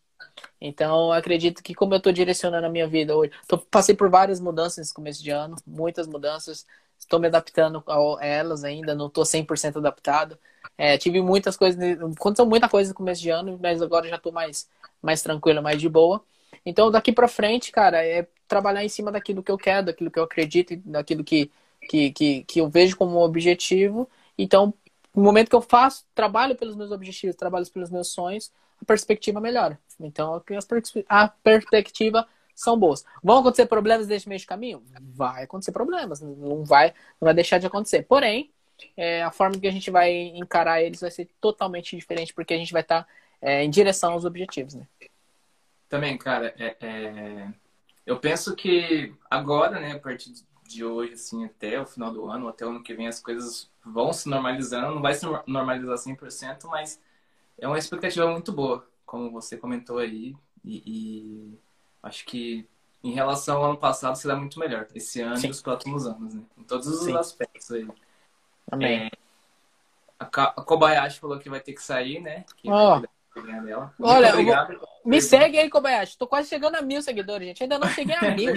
Então, acredito que como eu estou direcionando a minha vida hoje, tô, passei por várias mudanças nesse começo de ano, muitas mudanças, estou me adaptando a elas ainda, não estou 100% adaptado. É, tive muitas coisas, aconteceu muita coisa no começo de ano, mas agora já estou mais, mais tranquilo, mais de boa. Então, daqui para frente, cara, é trabalhar em cima daquilo que eu quero, daquilo que eu acredito, daquilo que, que, que, que eu vejo como objetivo. Então, no momento que eu faço, trabalho pelos meus objetivos, trabalho pelos meus sonhos, a perspectiva melhora. Então, a perspectiva são boas. Vão acontecer problemas nesse meio de caminho? Vai acontecer problemas, não vai, não vai deixar de acontecer. Porém, é, a forma que a gente vai encarar eles vai ser totalmente diferente, porque a gente vai estar é, em direção aos objetivos, né? Também, cara, é, é, eu penso que agora, né, a partir de hoje, assim, até o final do ano, até o ano que vem, as coisas vão se normalizando. Não vai se normalizar 100%, mas é uma expectativa muito boa, como você comentou aí. E, e acho que em relação ao ano passado será muito melhor, esse ano Sim. e os próximos anos, né? Em todos os Sim. aspectos aí. Amém. É, a, Kobayashi falou que vai ter que sair, né? Que oh. Olha, vou... me segue aí, Kobayashi. Tô quase chegando a mil seguidores, gente. Ainda não cheguei a mil.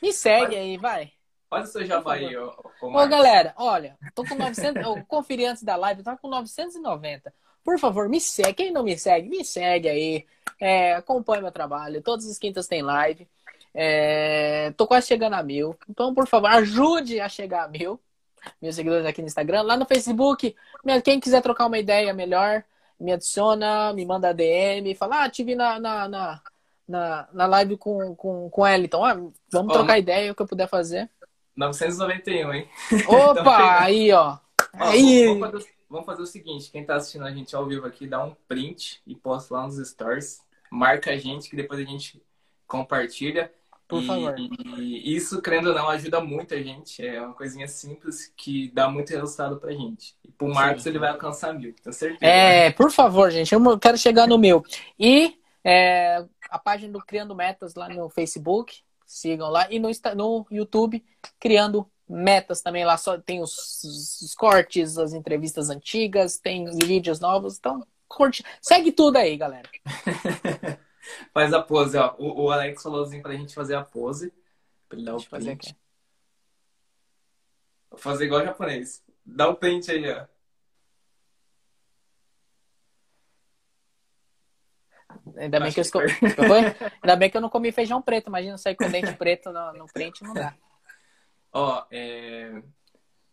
Me segue Pode... aí, vai. Faz o seu jabá aí, ô, ô, ô galera, olha, tô com 900. eu conferi antes da live, eu tava com 990. Por favor, me segue. Quem não me segue, me segue aí. É, acompanhe meu trabalho. Todas as quintas tem live. É, tô quase chegando a mil. Então, por favor, ajude a chegar a mil. Meus seguidores aqui no Instagram. Lá no Facebook, quem quiser trocar uma ideia melhor, me adiciona, me manda DM, fala, ah, te vi na, na, na, na, na live com, com, com. Então, ah, vamos oh, trocar ideia, o que eu puder fazer. 991, hein? Opa, então, aí, ó. aí. Vamos fazer, vamos fazer, o seguinte: quem tá assistindo a gente ao vivo aqui, dá um print e posta lá nos stories. Marca a gente, que depois a gente compartilha. Por e, favor. E isso, crendo ou não, ajuda muito a gente. É uma coisinha simples que dá muito resultado pra gente. E pro Marcos Sim. ele vai alcançar mil, tenho certeza. É, por favor, gente. Eu quero chegar no meu. E é, a página do Criando Metas lá no Facebook. Sigam lá. E no, no YouTube, Criando Metas também. Lá só tem os, os cortes, as entrevistas antigas, tem vídeos novos. Então, curte. Segue tudo aí, galera. Faz a pose, ó. O, o Alex falou assim pra gente fazer a pose. Pra ele dar o print. Fazer, aqui. Vou fazer igual japonês. Dá o print aí, ó. Ainda bem, que eu. Ainda bem que eu não comi feijão preto. Imagina sair com dente preto no, no print, não dá. Ó, é...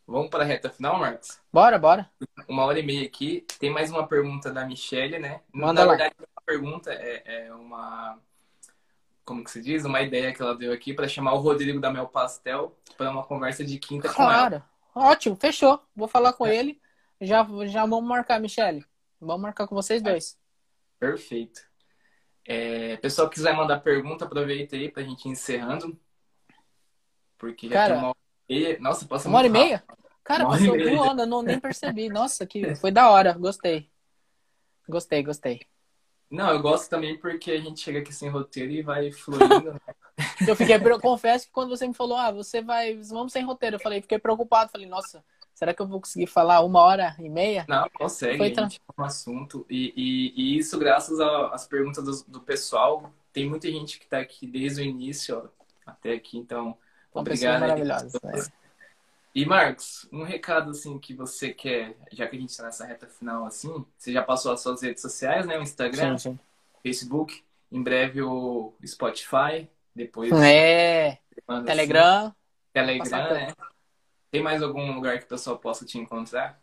Vamos para a reta final, Marcos? Bora, bora. Uma hora e meia aqui. Tem mais uma pergunta da Michelle, né? Manda Na lá. verdade, a pergunta é, é, uma. Como que se diz? Uma ideia que ela deu aqui para chamar o Rodrigo da Mel Pastel para uma conversa de quinta claro. com ela. Ótimo, fechou. Vou falar com é. ele. Já, já vamos marcar, Michelle. Vamos marcar com vocês dois. Perfeito. É, pessoal quiser mandar pergunta, aproveita aí pra gente ir encerrando. Porque já Cara, tem uma e. Nossa, passa Uma hora e meia? Cara, uma passou voando, eu não, nem percebi. Nossa, que foi da hora, gostei. Gostei, gostei. Não, eu gosto também porque a gente chega aqui sem roteiro e vai fluindo. Né? eu fiquei, eu confesso que quando você me falou, ah, você vai, vamos sem roteiro, eu falei, fiquei preocupado, falei, nossa, será que eu vou conseguir falar uma hora e meia? Não, consegue, Foi gente um assunto. E, e, e, isso graças às perguntas do, do, pessoal. Tem muita gente que está aqui desde o início ó, até aqui, então, Uma obrigado. Maravilhosa. É. E Marcos, um recado assim que você quer, já que a gente está nessa reta final assim, você já passou as suas redes sociais, né? O Instagram, sim, sim. Facebook, em breve o Spotify, depois é Telegram, assim. Telegram, né? Tem mais algum lugar que o pessoal possa te encontrar?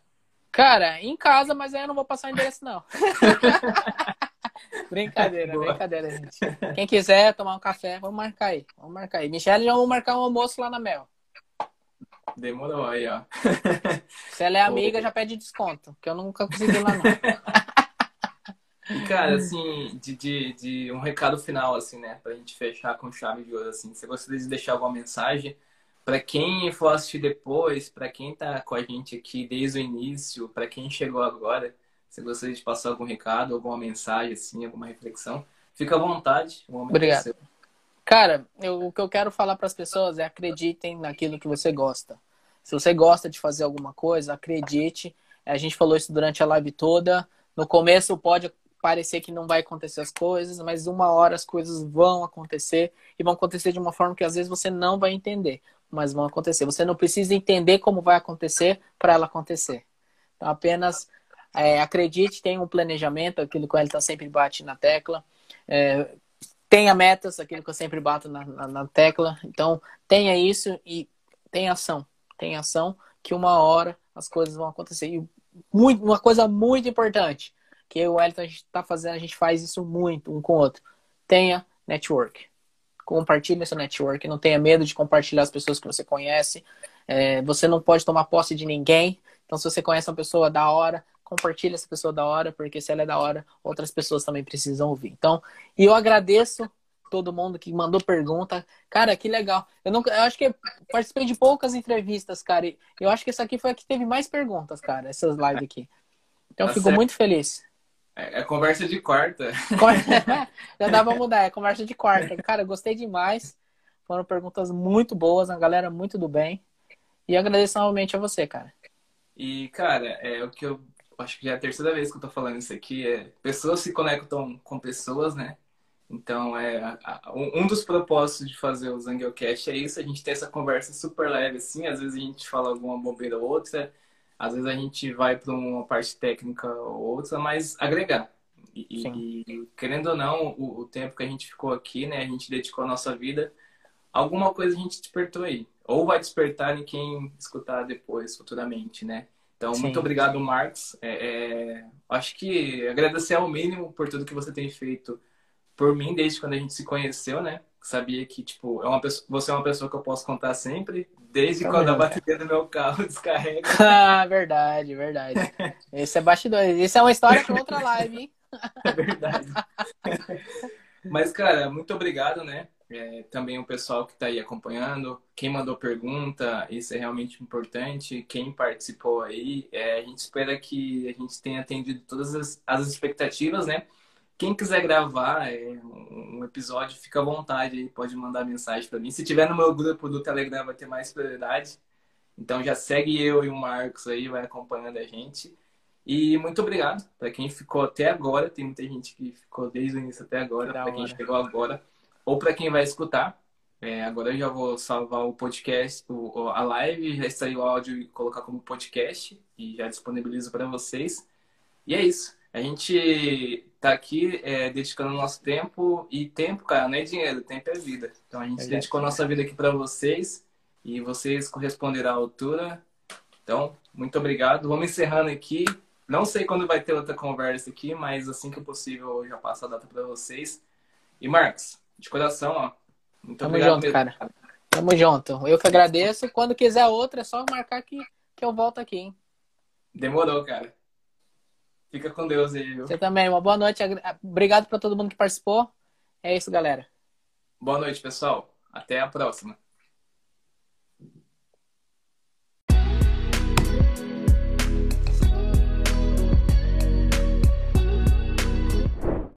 Cara, em casa, mas aí eu não vou passar o endereço não. brincadeira, Boa. brincadeira, gente. Quem quiser tomar um café, vamos marcar aí. Vamos marcar aí. Michelle já vamos marcar um almoço lá na Mel. Demorou aí, ó. Se ela é amiga, já pede desconto, que eu nunca consegui lá, não. E, cara, assim, de, de, de, um recado final, assim, né? Pra gente fechar com chave de ouro, assim. Você gostaria de deixar alguma mensagem para quem for assistir depois, para quem tá com a gente aqui desde o início, para quem chegou agora? Você gostaria de passar algum recado, alguma mensagem, assim, alguma reflexão? Fica à vontade. Obrigado. É Cara, eu, o que eu quero falar para as pessoas é acreditem naquilo que você gosta. Se você gosta de fazer alguma coisa, acredite. A gente falou isso durante a live toda. No começo pode parecer que não vai acontecer as coisas, mas uma hora as coisas vão acontecer e vão acontecer de uma forma que às vezes você não vai entender, mas vão acontecer. Você não precisa entender como vai acontecer para ela acontecer. Então apenas é, acredite, tenha um planejamento, aquilo que ele está sempre bate na tecla. É, tenha metas, aquilo que eu sempre bato na, na, na, tecla. Então, tenha isso e tenha ação. Tenha ação que uma hora as coisas vão acontecer. E muito, uma coisa muito importante que o Elton está fazendo, a gente faz isso muito um com o outro. Tenha network. Compartilhe seu network. Não tenha medo de compartilhar as pessoas que você conhece. É, você não pode tomar posse de ninguém. Então, se você conhece uma pessoa da hora, compartilha essa pessoa da hora, porque se ela é da hora, outras pessoas também precisam ouvir. Então, e eu agradeço todo mundo que mandou pergunta. Cara, que legal. Eu, nunca, eu acho que participei de poucas entrevistas, cara. E eu acho que essa aqui foi a que teve mais perguntas, cara, essas lives aqui. Então, tá fico certo. muito feliz. É, é, conversa de quarta. Já dá pra mudar, é conversa de quarta. Cara, gostei demais. Foram perguntas muito boas, a galera muito do bem. E agradeço novamente a você, cara. E, cara, é o que eu acho que já é a terceira vez que eu tô falando isso aqui, é pessoas se conectam com pessoas, né? Então, é um dos propósitos de fazer o Zangelcast é isso, a gente ter essa conversa super leve, assim, às vezes a gente fala alguma bobeira ou outra, às vezes a gente vai para uma parte técnica ou outra, mas agregar. E, e, querendo ou não, o, o, tempo que a gente ficou aqui, né, a gente dedicou a nossa vida, alguma coisa a gente despertou aí. Ou vai despertar em quem escutar depois, futuramente, né? Então, Sim. muito obrigado, Marcos. É, é, acho que agradecer ao mínimo por tudo que você tem feito por mim desde quando a gente se conheceu, né? Sabia que, tipo, é uma pessoa, você é uma pessoa que eu posso contar sempre, desde Também, quando a bateria do meu carro descarrega. ah, verdade, verdade. Esse é bastidor. Isso é uma história para outra live, hein? É verdade. Mas, cara, muito obrigado, né? É, também o pessoal que está aí acompanhando, quem mandou pergunta, isso é realmente importante. Quem participou aí, é, a gente espera que a gente tenha atendido todas as, as expectativas, né? Quem quiser gravar é, um episódio, fica à vontade aí, pode mandar mensagem para mim. Se tiver no meu grupo do Telegram, vai ter mais prioridade. Então já segue eu e o Marcos aí, vai acompanhando a gente. E muito obrigado para quem ficou até agora. Tem muita gente que ficou desde o início até agora, para quem chegou agora ou para quem vai escutar. É, agora eu já vou salvar o podcast, o, a live, já extrair o áudio e colocar como podcast e já disponibilizo para vocês. E é isso. A gente tá aqui é, dedicando nosso tempo e tempo, cara, não é dinheiro, tempo é vida. Então a gente é dedicou nossa vida aqui para vocês e vocês corresponderão à altura. Então, muito obrigado. Vamos encerrando aqui. Não sei quando vai ter outra conversa aqui, mas assim que possível eu já passo a data para vocês. E Marcos, de coração, ó. Muito Tamo obrigado junto, mesmo. cara. Tamo junto. Eu que agradeço. Quando quiser outra, é só marcar que, que eu volto aqui, hein? Demorou, cara. Fica com Deus aí, viu? Você também. Uma boa noite. Obrigado para todo mundo que participou. É isso, galera. Boa noite, pessoal. Até a próxima.